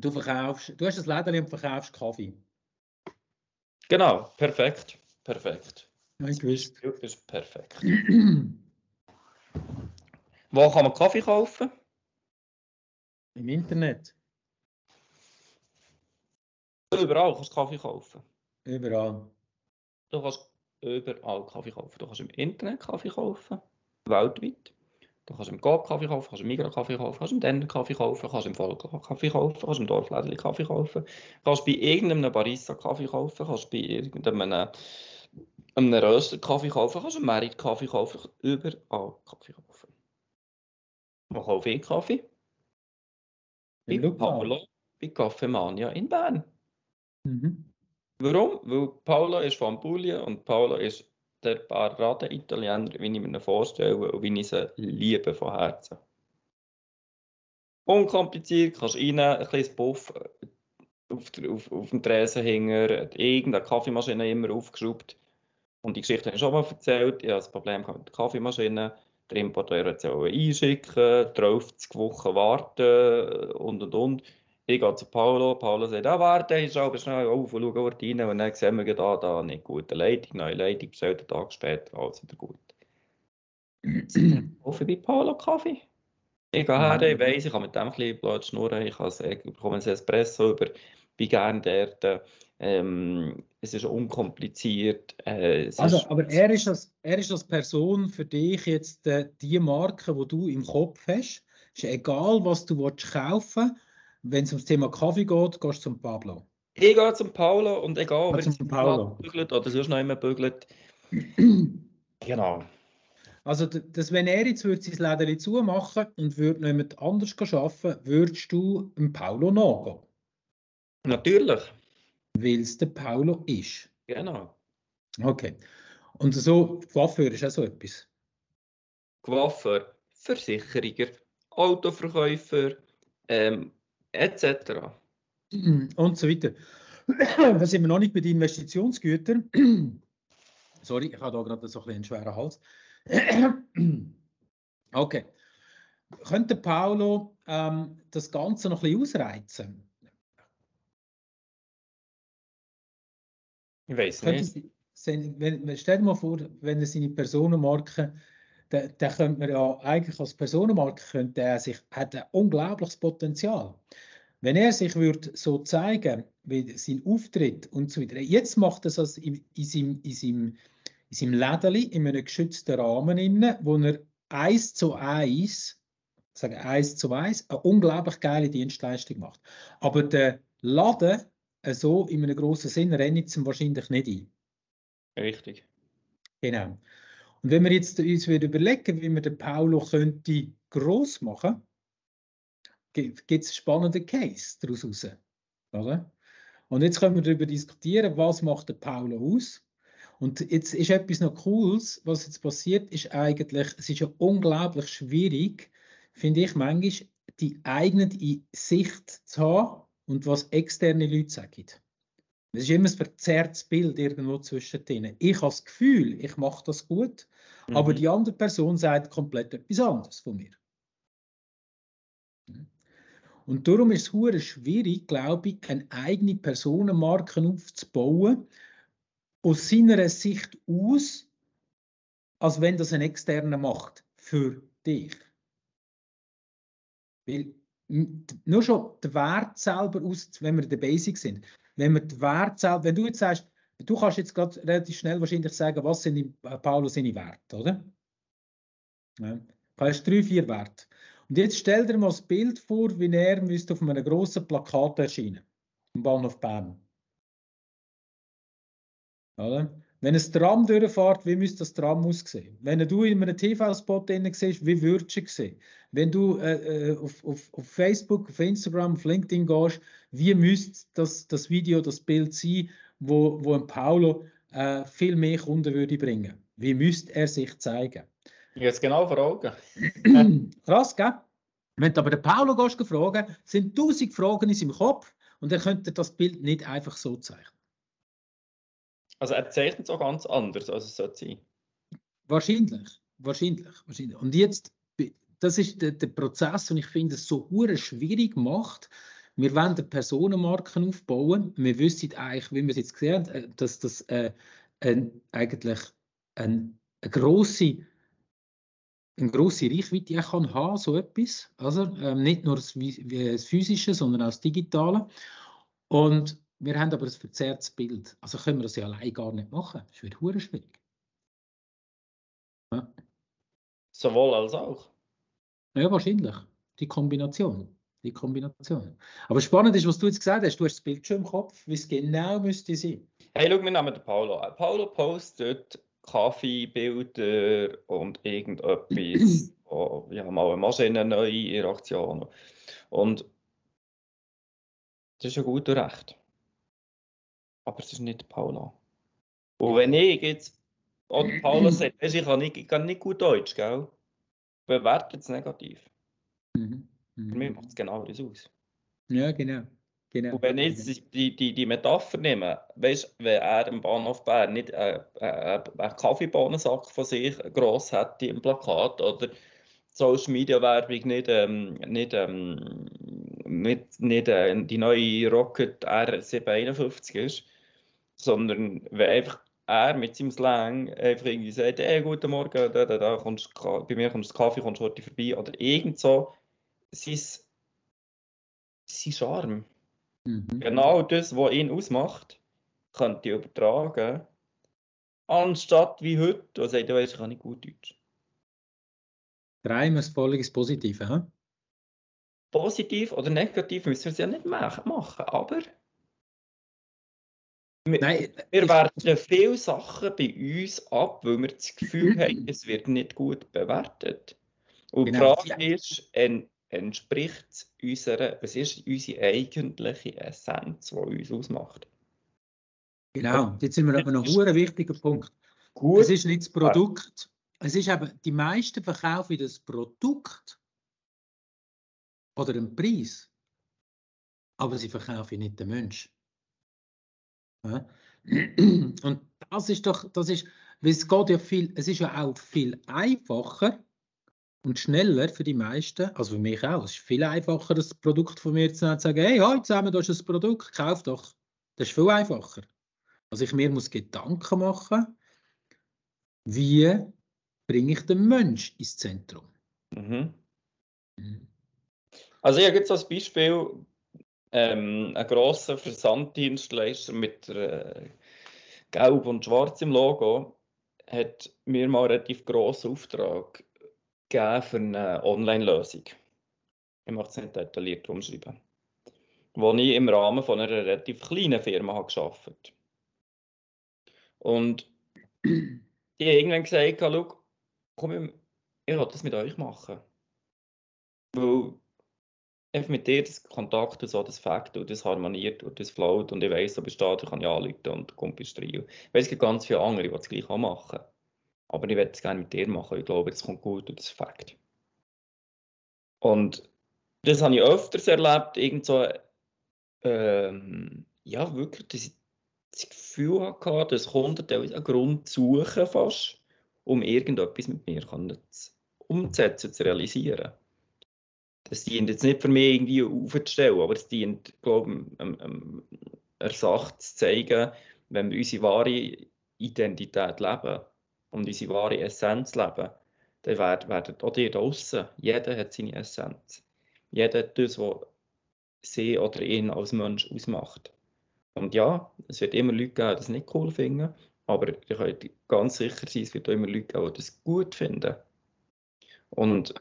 Du verkaufst, du hast ein Läden und verkaufst Kaffee. Genau, perfekt. Perfekt. Ich gewusst. Das ist perfekt. Wo kann man Kaffee kaufen? Im Internet. Überall kannst du Kaffee kaufen. Überall. Du kannst überall Kaffee kaufen. Du kannst im Internet Kaffee kaufen, weltweit. Du kannst im Coop Kaffee kaufen, kannst im Migros Kaffee kaufen, kannst im Denner Kaffee kaufen, kannst im Volk Kaffee kaufen, kannst im Dorflädli Kaffee kaufen, kannst bei irgendeinem Barista Kaffee kaufen, kannst bei irgendeinem einem Röster Kaffee kaufen, kannst im Merit Kaffee kaufen, überall Kaffee kaufen. Man kauft viel Kaffee. Bei Paolo, bei Kaffeemania in Bern. Mhm. Warum? Weil Paolo ist von Puglia und Paolo ist der Parade-Italiener, wie ich mir ihn vorstelle und wie ich sie liebe von Herzen. Unkompliziert, kannst rein, ein kleines Puff auf, auf, auf dem Tresenhänger, irgendeine Kaffeemaschine immer aufgeschraubt. Und die Geschichte habe ich schon mal erzählt. Ich habe das Problem mit der Kaffeemaschine. Der Importeur hat sie einschicken, 30 Wochen warten und und und. Ich gehe zu Paolo, Paolo sagt, ah, warte, ich schaue schnell auf und schaue dort rein und dann sehen wir da, da nicht gute Leitung, neue Leitung, bestellt einen Tag später, alles wieder gut. Kaffee bei Paolo Kaffee. Ich gehe her, ich weiss, ich kann mit dem ein bisschen blöd schnurren, ich, ich bekomme ein Espresso über, bin gerne dort. Ähm, es ist unkompliziert. Äh, also, ist, aber er ist, als, er ist als Person für dich jetzt äh, die Marke, die du im Kopf hast. Ist egal, was du willst kaufen willst wenn es ums Thema Kaffee geht, gehst du zum Pablo. Ich gehe zum Paulo und egal, ob zum Paulo bügelt oder sonst noch immer bügelt. genau. Also, das, wenn er jetzt würde sein Läden zumachen und würde noch jemand anders arbeiten, würdest du dem Paulo nachgehen? Natürlich. Weil es der Paulo ist. Genau. Okay. Und so, Coiffeur ist auch so etwas? Coiffeur, Versicherer, Autoverkäufer, ähm, etc. Und so weiter. Da sind wir noch nicht bei den Investitionsgütern. Sorry, ich habe da gerade so ein einen schweren Hals. okay. Könnte Paolo ähm, das Ganze noch ein bisschen ausreizen? Ich weiß nicht. Wenn, stell dir mal vor, wenn er seine Personenmarke da, da könnte man ja eigentlich als Personenmarke könnte er sich, hat ein unglaubliches Potenzial. Wenn er sich würde so zeigen, wie sein Auftritt und so weiter. Jetzt macht er das in, in seinem, in seinem, in seinem Lädeli, in einem geschützten Rahmen, wo er eins zu eins, sagen eins zu eins, eine unglaublich geile Dienstleistung macht. Aber der Laden äh, so in einem grossen Sinn rennt es wahrscheinlich nicht ein. Richtig. Genau. Und wenn wir jetzt uns überlegen, wie wir den Paulo könnte groß machen, gibt es spannende Case daraus raus. Oder? Und jetzt können wir darüber diskutieren, was macht der Paulo aus? Und jetzt ist etwas noch Cooles, was jetzt passiert, ist eigentlich, es ist ja unglaublich schwierig, finde ich manchmal, die eigene Sicht zu haben und was externe Leute sagen. Es ist immer ein verzerrtes Bild irgendwo zwischen denen. Ich habe das Gefühl, ich mache das gut, mhm. aber die andere Person sagt komplett etwas anderes von mir. Und darum ist es schwierig, glaube ich, eine eigene Personenmarke aufzubauen, aus seiner Sicht aus, als wenn das ein externer macht für dich. Weil nur schon der Wert selber aus, wenn wir in der Basic sind, wenn wir den Wert selber, wenn du jetzt sagst, du kannst jetzt gerade relativ schnell wahrscheinlich sagen, was sind in äh, Paulus seine Werte, oder? Ja. Du hast drei, vier Werte. Und jetzt stell dir mal das Bild vor, wie er müsste auf einem grossen Plakat erscheinen, am Bahnhof Bern. Oder? Wenn ein Tram durchfährt, wie müsste das Tram aussehen? Wenn du in einem TV-Spot siehst, wie würdest du sehen? Wenn du äh, äh, auf, auf, auf, Facebook, auf Instagram, auf LinkedIn gehst, wie müsste das, das Video, das Bild sein, wo, wo ein Paulo äh, viel mehr Kunden würde bringen? Wie müsste er sich zeigen? Jetzt genau vor Augen. Krass, gell? Wenn du aber den Paulo gehst, fragen, sind tausend Fragen in seinem Kopf und er könnte das Bild nicht einfach so zeichnen. Also er zeichnet es auch ganz anders, als es sollte sein. Wahrscheinlich, wahrscheinlich, wahrscheinlich. Und jetzt, das ist der, der Prozess, und ich finde es so schwierig macht. Wir wollen Personenmarken aufbauen. Wir wissen eigentlich, wie wir es jetzt gesehen haben, äh, dass das äh, ein, eigentlich ein, eine grosse eine grosse Reichweite kann haben, so etwas. Also, ähm, nicht nur das, das Physische, sondern auch das Digitale. Und wir haben aber ein verzerrtes Bild. Also können wir das ja allein gar nicht machen. Das wird hure schwierig. Ja. Sowohl als auch. Ja, wahrscheinlich. Die Kombination. Die Kombination. Aber spannend ist, was du jetzt gesagt hast. Du hast das Bild schon im Kopf, wie es genau müsste sein. Hey, schau, wir nehmen den Paulo. Paulo postet Kaffeebilder und irgendetwas. oh, ja, mal eine Maschine neu in Aktion. Und das ist ja gut und recht aber es ist nicht Paula. Und wenn ich jetzt, oder Paula sagt, ich kann nicht, ich kann nicht gut Deutsch, gell? Bewertet es negativ. Mhm. Mhm. Für mich macht es genau das aus. Ja, genau. Genau. Und wenn ich jetzt die, die, die Metapher nehme, weißt du, wenn er im Bahnhof Bern nicht einen, einen, einen Kaffeebohnensack von sich gross hätte im Plakat oder Social Media Werbung nicht, ähm, nicht, ähm, nicht, nicht äh, die neue Rocket R751 ist, sondern wenn einfach er mit seinem Slang einfach irgendwie sagt, hey, guten Morgen, da, da, da, kommst, bei mir kommst du Kaffee, kommst du heute vorbei, oder irgend so, sein, sein Charme. Mhm. Genau das, was ihn ausmacht, könnte ich übertragen, anstatt wie heute, wo er sagt, ich kann nicht gut Deutsch. Dreimal volles Positive, hä? Positiv oder negativ müssen wir es ja nicht machen, aber wir, Nein, wir werten viele Sachen bei uns ab, weil wir das Gefühl haben, es wird nicht gut bewertet. Und genau. die Frage ist, en, entspricht unserer, was ist unsere eigentliche Essenz, die uns ausmacht? Genau, jetzt sind wir aber noch ein wichtiger Punkt. Gut. Es ist nicht das Produkt. Es ist eben, die meisten verkaufen das Produkt oder den Preis, aber sie verkaufen nicht den Menschen. Und das ist doch, das ist, weil es geht ja viel, es ist ja auch viel einfacher und schneller für die meisten, also für mich auch, es ist viel einfacher, das Produkt von mir zu sagen, hey, heute zusammen, du hast ein Produkt, kauf doch. Das ist viel einfacher. Also ich mir muss Gedanken machen, wie bringe ich den Mensch ins Zentrum. Mhm. Mhm. Also hier gibt es als Beispiel ähm, ein grosser Versanddienstleister mit äh, Gelb und Schwarz im Logo hat mir mal einen relativ grossen Auftrag gegeben für eine Online-Lösung. Ich möchte es nicht detailliert umschreiben. Wo ich im Rahmen von einer relativ kleinen Firma habe gearbeitet Und die irgendwann gesagt, schau, komm, ich will das mit euch machen. Weil einfach mit dir das Kontakt und so, das Fakt und das harmoniert und das float und ich weiss, ob ich stehe, ich kann ja anrufen und kommt bist rein. Ich weiss, es gibt ganz viele andere, die das gleich auch machen. Aber ich werde es gerne mit dir machen. Ich glaube, das kommt gut und das Fakt. Und das habe ich öfters erlebt, irgend so, ähm, ja, wirklich, dass ich das Gefühl hatte, dass Kunden einen Grund suchen fast, um irgendetwas mit mir umzusetzen, zu realisieren das dient jetzt nicht für mich irgendwie aufzustellen, aber es dient, glaube ich, einem, einem Ersatz zu zeigen, wenn wir unsere wahre Identität leben und unsere wahre Essenz leben, dann werden, werden auch die draußen, jeder hat seine Essenz. Jeder hat das, was sie oder ihn als Mensch ausmacht. Und ja, es wird immer Leute geben, die das nicht cool finden, aber ihr könnt ganz sicher sein, es wird auch immer Leute geben, die das gut finden. Und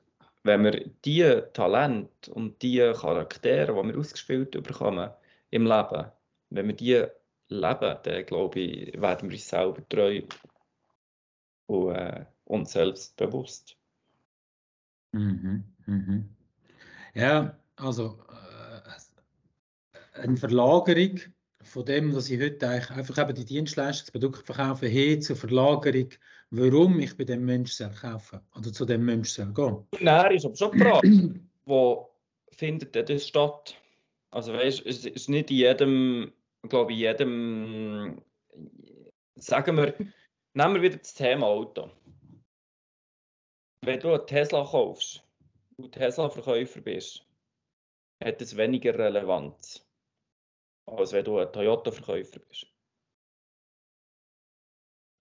wenn wir diese Talente und diese Charaktere, die wir ausgespielt bekommen im Leben, wenn wir die leben, dann glaube ich, werden wir uns selber treu und äh, uns selbst bewusst. Mhm, mhm. Ja, also äh, eine Verlagerung von dem, was ich heute eigentlich einfach eben die Dienstleistungsprodukte verkaufe, hin zur Verlagerung, warum ich bei dem Menschen kaufen oder zu dem Menschen gehen. Nein, ist aber schon die Frage, wo findet das statt? Also weißt, es ist nicht in jedem, glaube ich, jedem, sagen wir, nehmen wir wieder das Thema Auto. Wenn du einen Tesla kaufst und Tesla-Verkäufer bist, hat es weniger Relevanz, als wenn du ein Toyota-Verkäufer bist.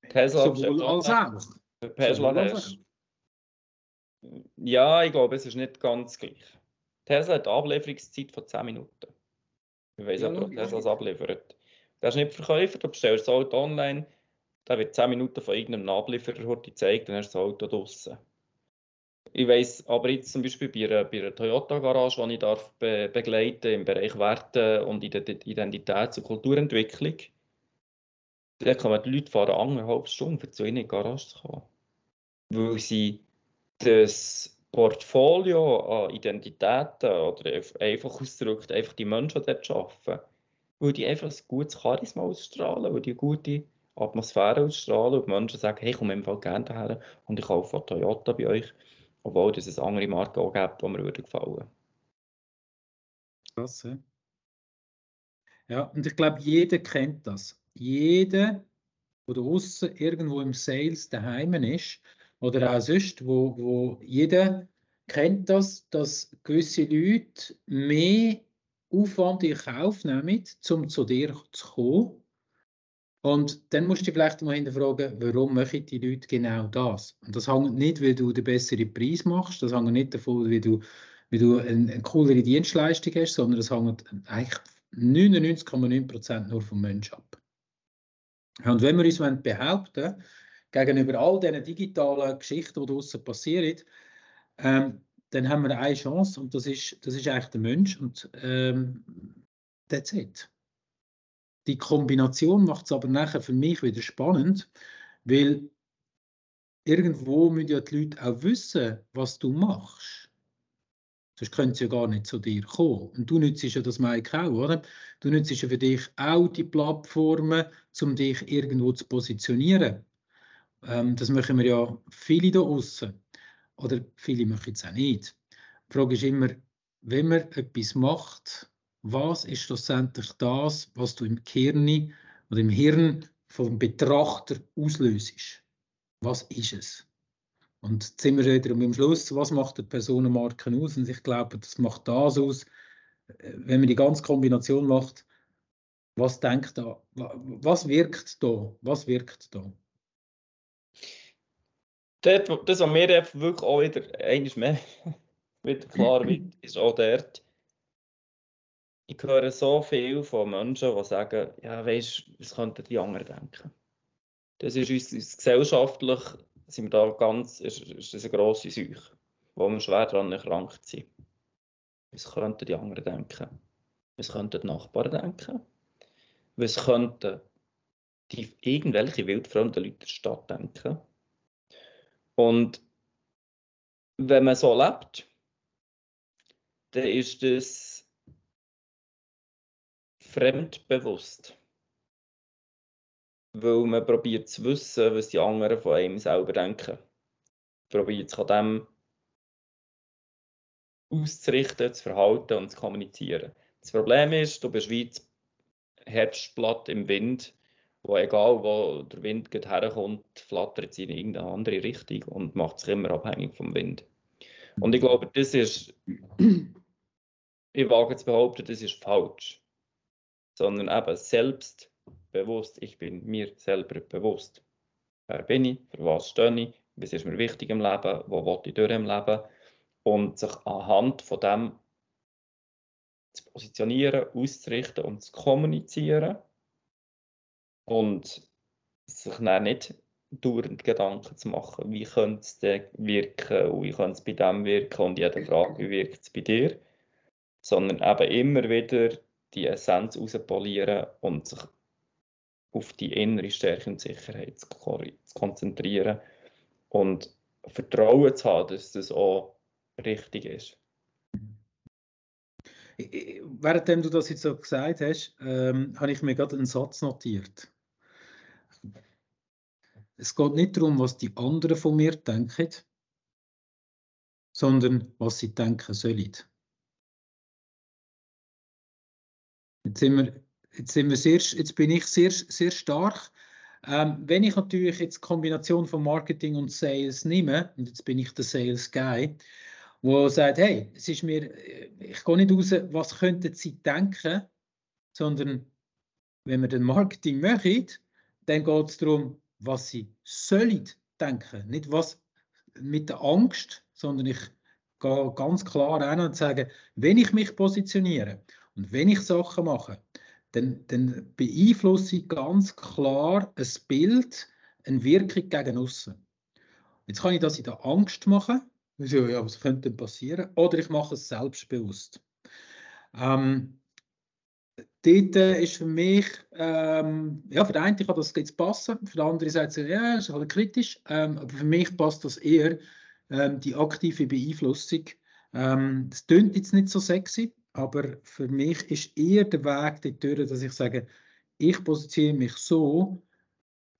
Tesla Sowohl als auch. Tesla hast, ja, ich glaube, es ist nicht ganz gleich. Tesla hat eine Ablieferungszeit von 10 Minuten. Ich weiß ja, aber, ob Tesla es abliefert. Der ist nicht Verkäufer, du bestellst das Auto online, da wird 10 Minuten von irgendeinem Ablieferer gezeigt, dann hast du das Auto draußen. Ich weiß aber jetzt zum Beispiel bei einer, bei einer Toyota-Garage, die ich darf be begleiten im Bereich Werte und Identitäts- und Kulturentwicklung, da kommen die Leute fahren anderthalb Stunden, um zu ihnen in die Garage zu kommen. Weil sie das Portfolio an Identitäten oder einfach ausgedrückt, einfach die Menschen dort arbeiten, weil die einfach ein gutes Charisma ausstrahlen, weil die eine gute Atmosphäre ausstrahlen und die Menschen sagen, hey, ich komme im gerne daher und ich kaufe Toyota bei euch obwohl es andere Marken auch gibt, die mir würden gefallen Krass, ja. Ja, und ich glaube, jeder kennt das. Jeder, der draußen irgendwo im Sales daheim ist, oder auch sonst, wo, wo jeder kennt das, dass gewisse Leute mehr Aufwand in Kauf nehmen, um zu dir zu kommen, und dann musst du dich vielleicht mal hinterfragen, warum machen die Leute genau das? Und das hängt nicht, weil du den besseren Preis machst, das hängt nicht davon, wie du, wie du eine, eine coolere Dienstleistung hast, sondern das hängt eigentlich 99,9% nur vom Menschen ab. Und wenn wir uns behaupten, gegenüber all diesen digitalen Geschichten, die draußen passieren, ähm, dann haben wir eine Chance und das ist, das ist eigentlich der Mensch und ähm, that's it. Die Kombination macht es aber nachher für mich wieder spannend, weil irgendwo müssen ja die Leute auch wissen, was du machst. Sonst können sie ja gar nicht zu dir kommen. Und du nützt ja das Mike auch, oder? Du nützt ja für dich auch die Plattformen, um dich irgendwo zu positionieren. Ähm, das machen wir ja viele da außen. Oder viele machen es auch nicht. Die Frage ist immer, wenn man etwas macht, was ist schlussendlich das, was du im Hirn oder im Hirn vom Betrachter auslöst. Was ist es? Und jetzt sind wir wieder am Schluss, was macht die Personenmarke aus? Und ich glaube, das macht das aus, äh, wenn man die ganze Kombination macht, was denkt da, was wirkt da, was wirkt da? Das, was mir wirklich auch wieder einmal mehr wieder klar wird, ist auch dort, ich höre so viel von Menschen, die sagen, ja, weißt was könnten die anderen denken? Das ist uns, uns gesellschaftlich, sind wir da ganz, ist, ist das eine grosse Seuche, wo wir schwer daran erkrankt sind. Was könnten die anderen denken? Was könnten die Nachbarn denken? Was könnten die irgendwelche wildfremden Leute der Stadt denken? Und wenn man so lebt, dann ist das fremdbewusst. Weil man probiert zu wissen, was die anderen von einem selber denken. Probiert sich an dem auszurichten, zu verhalten und zu kommunizieren. Das Problem ist, du bist wie das Herbstblatt im Wind, wo egal wo der Wind herkommt, flattert es in irgendeine andere Richtung und macht sich immer abhängig vom Wind. Und ich glaube, das ist, ich wage zu behaupten, das ist falsch sondern eben selbstbewusst. Ich bin mir selber bewusst. Wer bin ich? Für was stehe ich? Was ist mir wichtig im Leben? Wo will ich durch im Leben? Und sich anhand von dem zu positionieren, auszurichten und zu kommunizieren. Und sich dann nicht dauernd Gedanken zu machen, wie könnte es denn wirken wie könnte es bei dem wirken und jede Frage, wie wirkt es bei dir, sondern eben immer wieder die Essenz rauspolieren und sich auf die innere Stärke und Sicherheit zu, konzentrieren und Vertrauen zu haben, dass das auch richtig ist. Währenddem du das jetzt so gesagt hast, ähm, habe ich mir gerade einen Satz notiert. Es geht nicht darum, was die anderen von mir denken, sondern was sie denken sollen. Jetzt, sind wir, jetzt, sind wir sehr, jetzt bin ich sehr, sehr stark. Ähm, wenn ich natürlich jetzt die Kombination von Marketing und Sales nehme, und jetzt bin ich der Sales Guy, wo sagt, hey, es ist mir, ich gehe nicht raus, was könnten sie denken, sondern wenn wir den Marketing machen, dann geht es darum, was sie sollen denken. Nicht was mit der Angst, sondern ich gehe ganz klar rein und sage, wenn ich mich positioniere und wenn ich Sachen mache, dann, dann beeinflusse ich ganz klar ein Bild, eine Wirkung gegen außen. Jetzt kann ich das in der Angst machen. Also, ja, was könnte denn passieren? Oder ich mache es selbstbewusst. Ähm, dort äh, ist für mich, ähm, ja, für den einen kann das jetzt passen, für den anderen sagt es, ja, ist halt kritisch, ähm, aber für mich passt das eher ähm, die aktive Beeinflussung. Ähm, das klingt jetzt nicht so sexy, aber für mich ist eher der Weg dorthin, dass ich sage, ich positioniere mich so,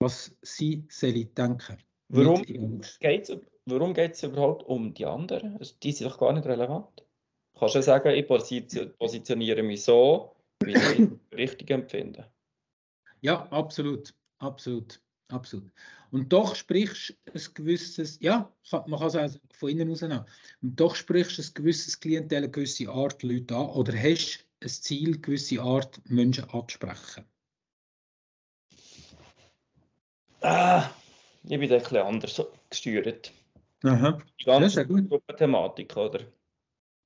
was sie sollen denken. Warum geht es warum überhaupt um die anderen? Die sind doch gar nicht relevant. Kannst du sagen, ich positioniere mich so, wie ich richtig empfinde? Ja, absolut. Absolut. Absolut. Und doch sprichst du ein gewisses, ja, man kann es also von innen raus nehmen, und doch sprichst du ein gewisses Klientel, eine gewisse Art Leute an oder hast ein Ziel, eine gewisse Art Menschen anzusprechen? Ah, ich bin da ein bisschen anders gesteuert. Aha. Die ganze Zielgruppenthematik, oder?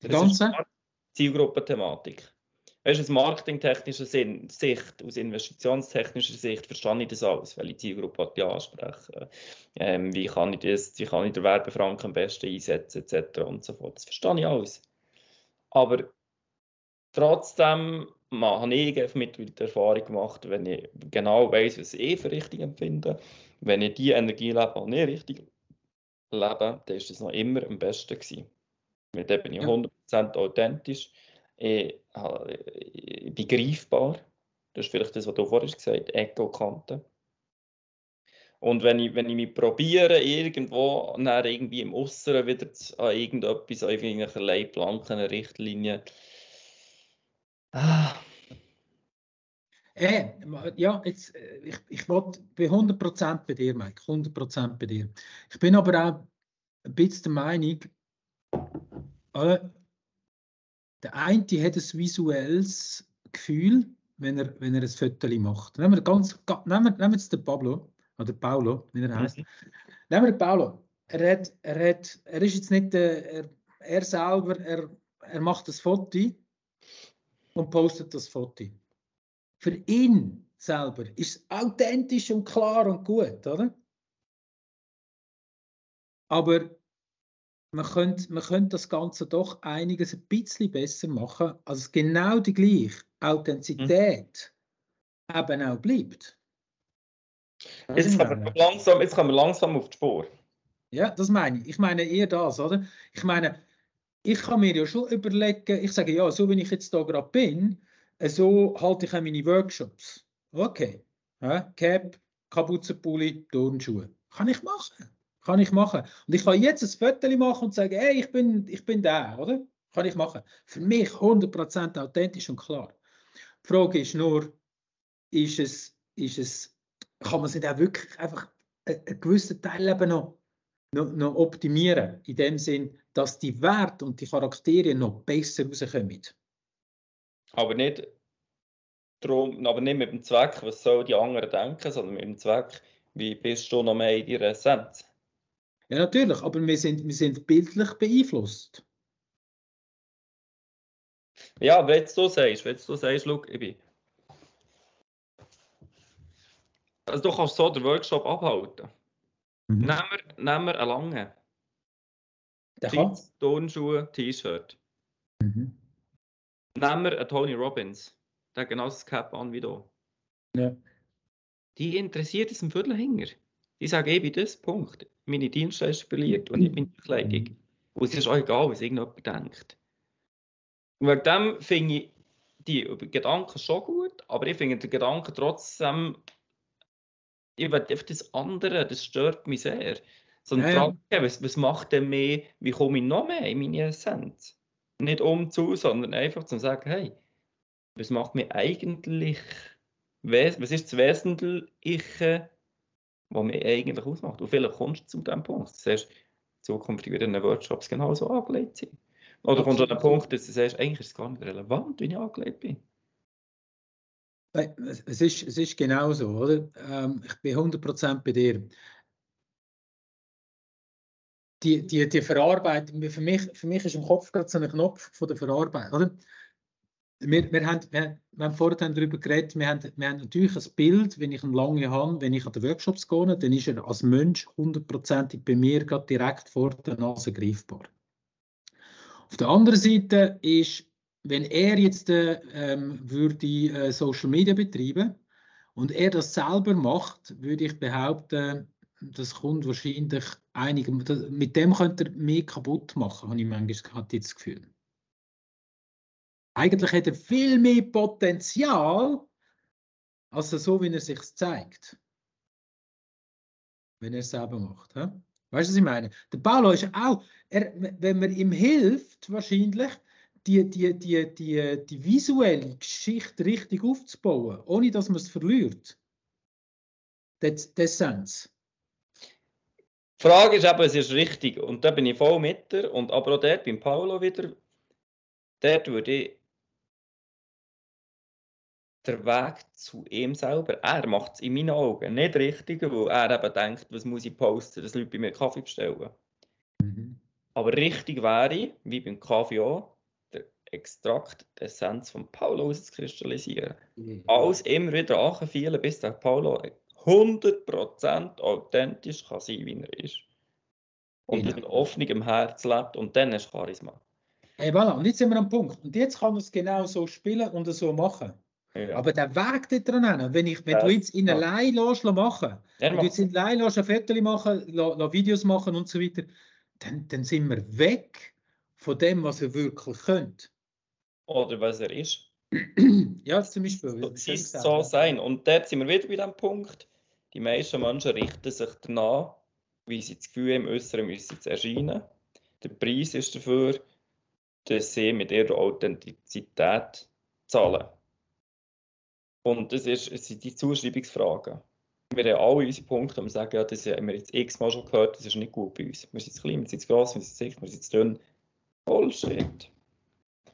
Die ganze? Zielgruppenthematik. Weißt aus marketingtechnischer Sicht, aus investitionstechnischer Sicht verstehe ich das alles, welche Zielgruppe ich ansprechen, ähm, wie, kann ich das, wie kann ich den Werbefranken am besten einsetzen, etc. und so fort. Das verstehe ich alles. Aber trotzdem habe ich mit der Erfahrung gemacht, wenn ich genau weiß, was ich für richtig empfinde, wenn ich die Energie lebe, die ich richtig lebe, dann ist das noch immer am besten gewesen. Weil dann bin ich 100% authentisch ich, ich bin greifbar. Das ist vielleicht das, was du vorhin gesagt hast, Echo-Kante. Und wenn ich, wenn ich mich probiere, irgendwo irgendwie im Äußeren wieder zu, an irgendetwas, an irgendwelchen Leitplanken, Richtlinien. Ah. Äh, ja, jetzt, äh, ich, ich wollte bei 100% bei dir, Mike, 100% bei dir. Ich bin aber auch ein bisschen der Meinung, äh, der eine hat ein visuelles Gefühl, wenn er, wenn er ein Foto macht. Nehmen wir, ganz, nehmen nehmen wir jetzt den Pablo, oder Paulo, wie er heißt. Mhm. Nehmen wir den Paulo. Er, hat, er, hat, er ist jetzt nicht, äh, er, er selber, er, er macht das Foto und postet das Foto. Für ihn selber ist es authentisch und klar und gut, oder? Aber man könnte, man könnte das Ganze doch einiges ein bisschen besser machen, als genau die gleiche Authentizität mhm. eben auch bleibt. Jetzt kommen, wir langsam, jetzt kommen wir langsam auf die Spur. Ja, das meine ich. Ich meine eher das, oder? Ich meine, ich kann mir ja schon überlegen, ich sage ja, so wie ich jetzt da gerade bin, so halte ich auch meine Workshops. Okay. Ja, Cap, Kapuzenpulli, Turnschuhe. Kann ich machen. Kann ich machen. Und ich kann jetzt ein Foto machen und sagen, hey, ich bin, ich bin der, oder? Kann ich machen. Für mich 100% authentisch und klar. Die Frage ist nur, ist es, ist es, kann man sich auch wirklich einfach einen gewissen Teil eben noch, noch, noch optimieren, in dem Sinn, dass die Werte und die Charaktere noch besser rauskommen. Aber nicht, darum, aber nicht mit dem Zweck, was sollen die anderen denken, sondern mit dem Zweck, wie bist du noch mehr in deiner Essenz? Ja, natürlich, aber wir sind, wir sind bildlich beeinflusst. Ja, wenn du sagst, wenn du sagst, schau, ich bin. Also du kannst so den Workshop abhalten. Mhm. Nehmen, wir, nehmen wir einen langen. Der kann. Turnschuhe, T-Shirt. Mhm. Nehmen wir einen Tony Robbins. Der hat genau das Cap an wie du. Ja. die interessiert es im Viertel hinger. Die sagen, ich bin das Punkt. Meine Dienstleistung verliert und nicht meine Kleidung. Und es ist auch egal, was irgendjemand denkt. Und wegen dem finde ich die Gedanken schon gut, aber ich finde den Gedanken trotzdem, ich will das andere, das stört mich sehr. So eine ja, was, was macht denn mehr, wie komme ich noch mehr in meine Essenz? Nicht um zu, sondern einfach zu sagen, hey, was macht mir eigentlich, was ist das Wesentliche, was mich eigentlich ausmacht? Und vielleicht kommst du zu dem Punkt, das heißt, zukünftig wieder in den Workshops genauso angelegt sein. Oder kommt an den Punkt, dass du sagst, eigentlich ist es gar nicht relevant, wie ich angelegt bin. Es ist, es ist genau so, oder? Ähm, ich bin 100% bei dir. Die, die, die Verarbeitung, für mich, für mich ist im Kopf gerade so ein Knopf von der Verarbeitung, oder? Wir, wir, haben, wir, wir haben vorhin darüber geredet, wir haben, wir haben natürlich ein Bild, wenn ich einen lange habe, wenn ich an den Workshops gehe, dann ist er als Mensch hundertprozentig bei mir gerade direkt vor der Nase greifbar. Auf der anderen Seite ist, wenn er jetzt äh, ähm, würde äh, Social Media betreiben und er das selber macht, würde ich behaupten, das kommt wahrscheinlich einige, mit dem könnte er mehr kaputt machen, habe ich manchmal das Gefühl. Eigentlich hat er viel mehr Potenzial, als so, wie er sich zeigt. Wenn er es selber macht. He? Weißt du, was ich meine? Der Paulo ist auch, er, wenn man ihm hilft, wahrscheinlich, die, die, die, die, die visuelle Geschichte richtig aufzubauen, ohne dass man es verliert. Das, das Sens. Die Frage ist aber, es ist richtig. Und da bin ich voll mit dir. Und aber auch dort beim Paulo wieder, dort würde ich der Weg zu ihm selber. Er macht es in meinen Augen nicht richtig, weil er eben denkt, was muss ich posten, dass Leute bei mir Kaffee bestellen. Mhm. Aber richtig wäre, wie beim Kaffee auch, der Extrakt, die Essenz von Paulo auszukristallisieren. Mhm. Alles immer wieder anfühlen, bis der Paulo 100% authentisch kann sein, wie er ist. Und genau. mit offenem Herz lebt und dann ist Charisma. Hey, voilà. Und jetzt sind wir am Punkt. Und jetzt kann er es genau so spielen und so machen. Ja. Aber der Weg dort dran, wenn, ich, wenn ja. du jetzt ihn allein lässt, machen wenn du jetzt ihn allein lässt, ein Fotos machen, la, Videos machen und so weiter, dann, dann sind wir weg von dem, was er wirklich könnte. Oder was er ist. ja, zum Beispiel. Das ist so sein. Und dort sind wir wieder bei dem Punkt, die meisten Menschen richten sich danach, wie sie das Gefühl im Äußeren müssen zu erscheinen. Der Preis ist dafür, dass sie mit ihrer Authentizität zahlen. Und das, ist, das sind die Zuschreibungsfragen. Wir haben alle unsere Punkte, und sagen, ja, das haben wir jetzt x-mal schon gehört, das ist nicht gut bei uns. Wir sind zu klein, wir sind zu gross, wir sind zu dick, wir sind zu dünn. Bullshit.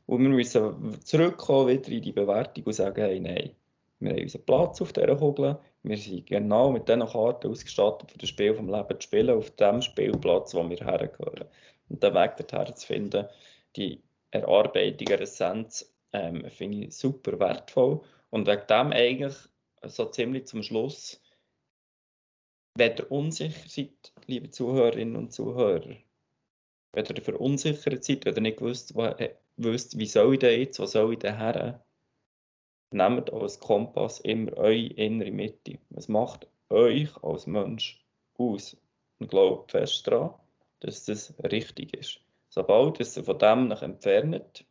Und wir müssen zurückkommen wieder in die Bewertung und sagen, hey, nein, wir haben unseren Platz auf dieser Kugel, wir sind genau mit diesen Karten ausgestattet, für das Spiel vom Leben zu spielen, auf dem Spielplatz, wo wir hergehören. Und den Weg dorthin zu finden, die Erarbeitung Essenz, ähm, finde ich super wertvoll. Und wegen dem eigentlich so ziemlich zum Schluss, wenn ihr unsicher seid, liebe Zuhörerinnen und Zuhörer, wenn ihr verunsichert seid, wenn ihr nicht wisst, wo, äh, wisst wie soll ich denn jetzt, wo soll ich denn her, nehmt als Kompass immer eure innere Mitte. Was macht euch als Mensch aus? Und glaubt fest daran, dass das richtig ist. Sobald ihr von dem nach entfernt,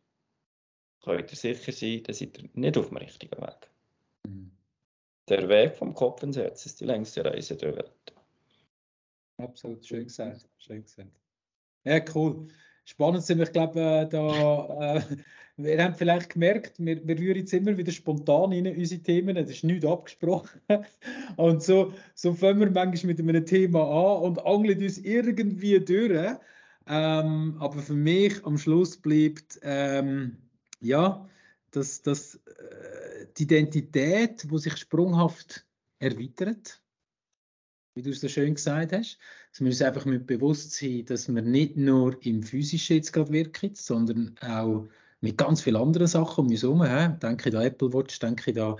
könnt ihr sicher sein, dass ihr nicht auf dem richtigen Weg. Mhm. Der Weg vom Kopf ins Herz ist die längste Reise der Welt. Absolut, schön gesagt. Schön gesagt. Ja, cool. Spannend sind wir, ich glaube, äh, da, äh, wir haben vielleicht gemerkt, wir, wir rühren jetzt immer wieder spontan in unsere Themen, das ist nicht abgesprochen. Und so, so fangen wir manchmal mit einem Thema an und angeln uns irgendwie durch. Ähm, aber für mich am Schluss bleibt, ähm, ja, dass, dass äh, die Identität, wo sich sprunghaft erweitert, wie du es so schön gesagt hast, dass wir uns einfach mit bewusst sein, dass wir nicht nur im Physischen jetzt gerade wirken, sondern auch mit ganz vielen anderen Sachen um uns herum. He? Denke an Apple Watch, denke an,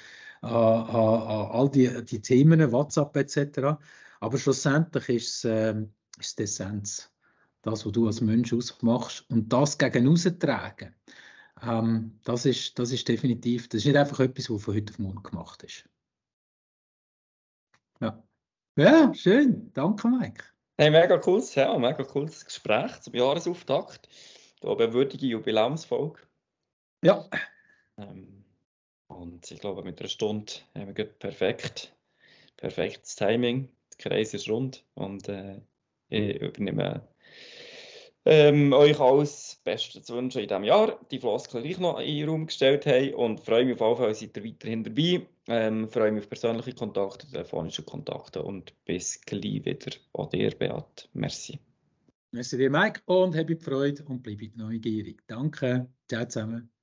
an all die, die Themen, WhatsApp etc. Aber schlussendlich ist es, äh, ist die Essenz, das, was du als Mensch ausmachst und das gegen tragen. Ähm, das, ist, das ist definitiv, das ist nicht einfach etwas, was von heute auf morgen gemacht ist. Ja. ja, schön. Danke, Mike. Hey, mega cooles, ja, mega cooles Gespräch zum Jahresauftakt. Glaube, eine würdige Jubiläumsfolge. Ja. Ähm, und ich glaube, mit einer Stunde haben wir perfekt, perfektes Timing. Der Kreis ist rund und äh, ich übernehme ähm, euch alles Beste zu wünschen in diesem Jahr. Die Floskel gleich noch in den Raum gestellt haben und freue mich auf jeden Fall, seid ihr weiterhin dabei. Ähm, freue mich auf persönliche Kontakte, telefonische Kontakte und bis gleich wieder an dir, Beat. Merci. Merci dir, Mike, und habt Freude und bleibt neugierig. Danke. Ciao zusammen.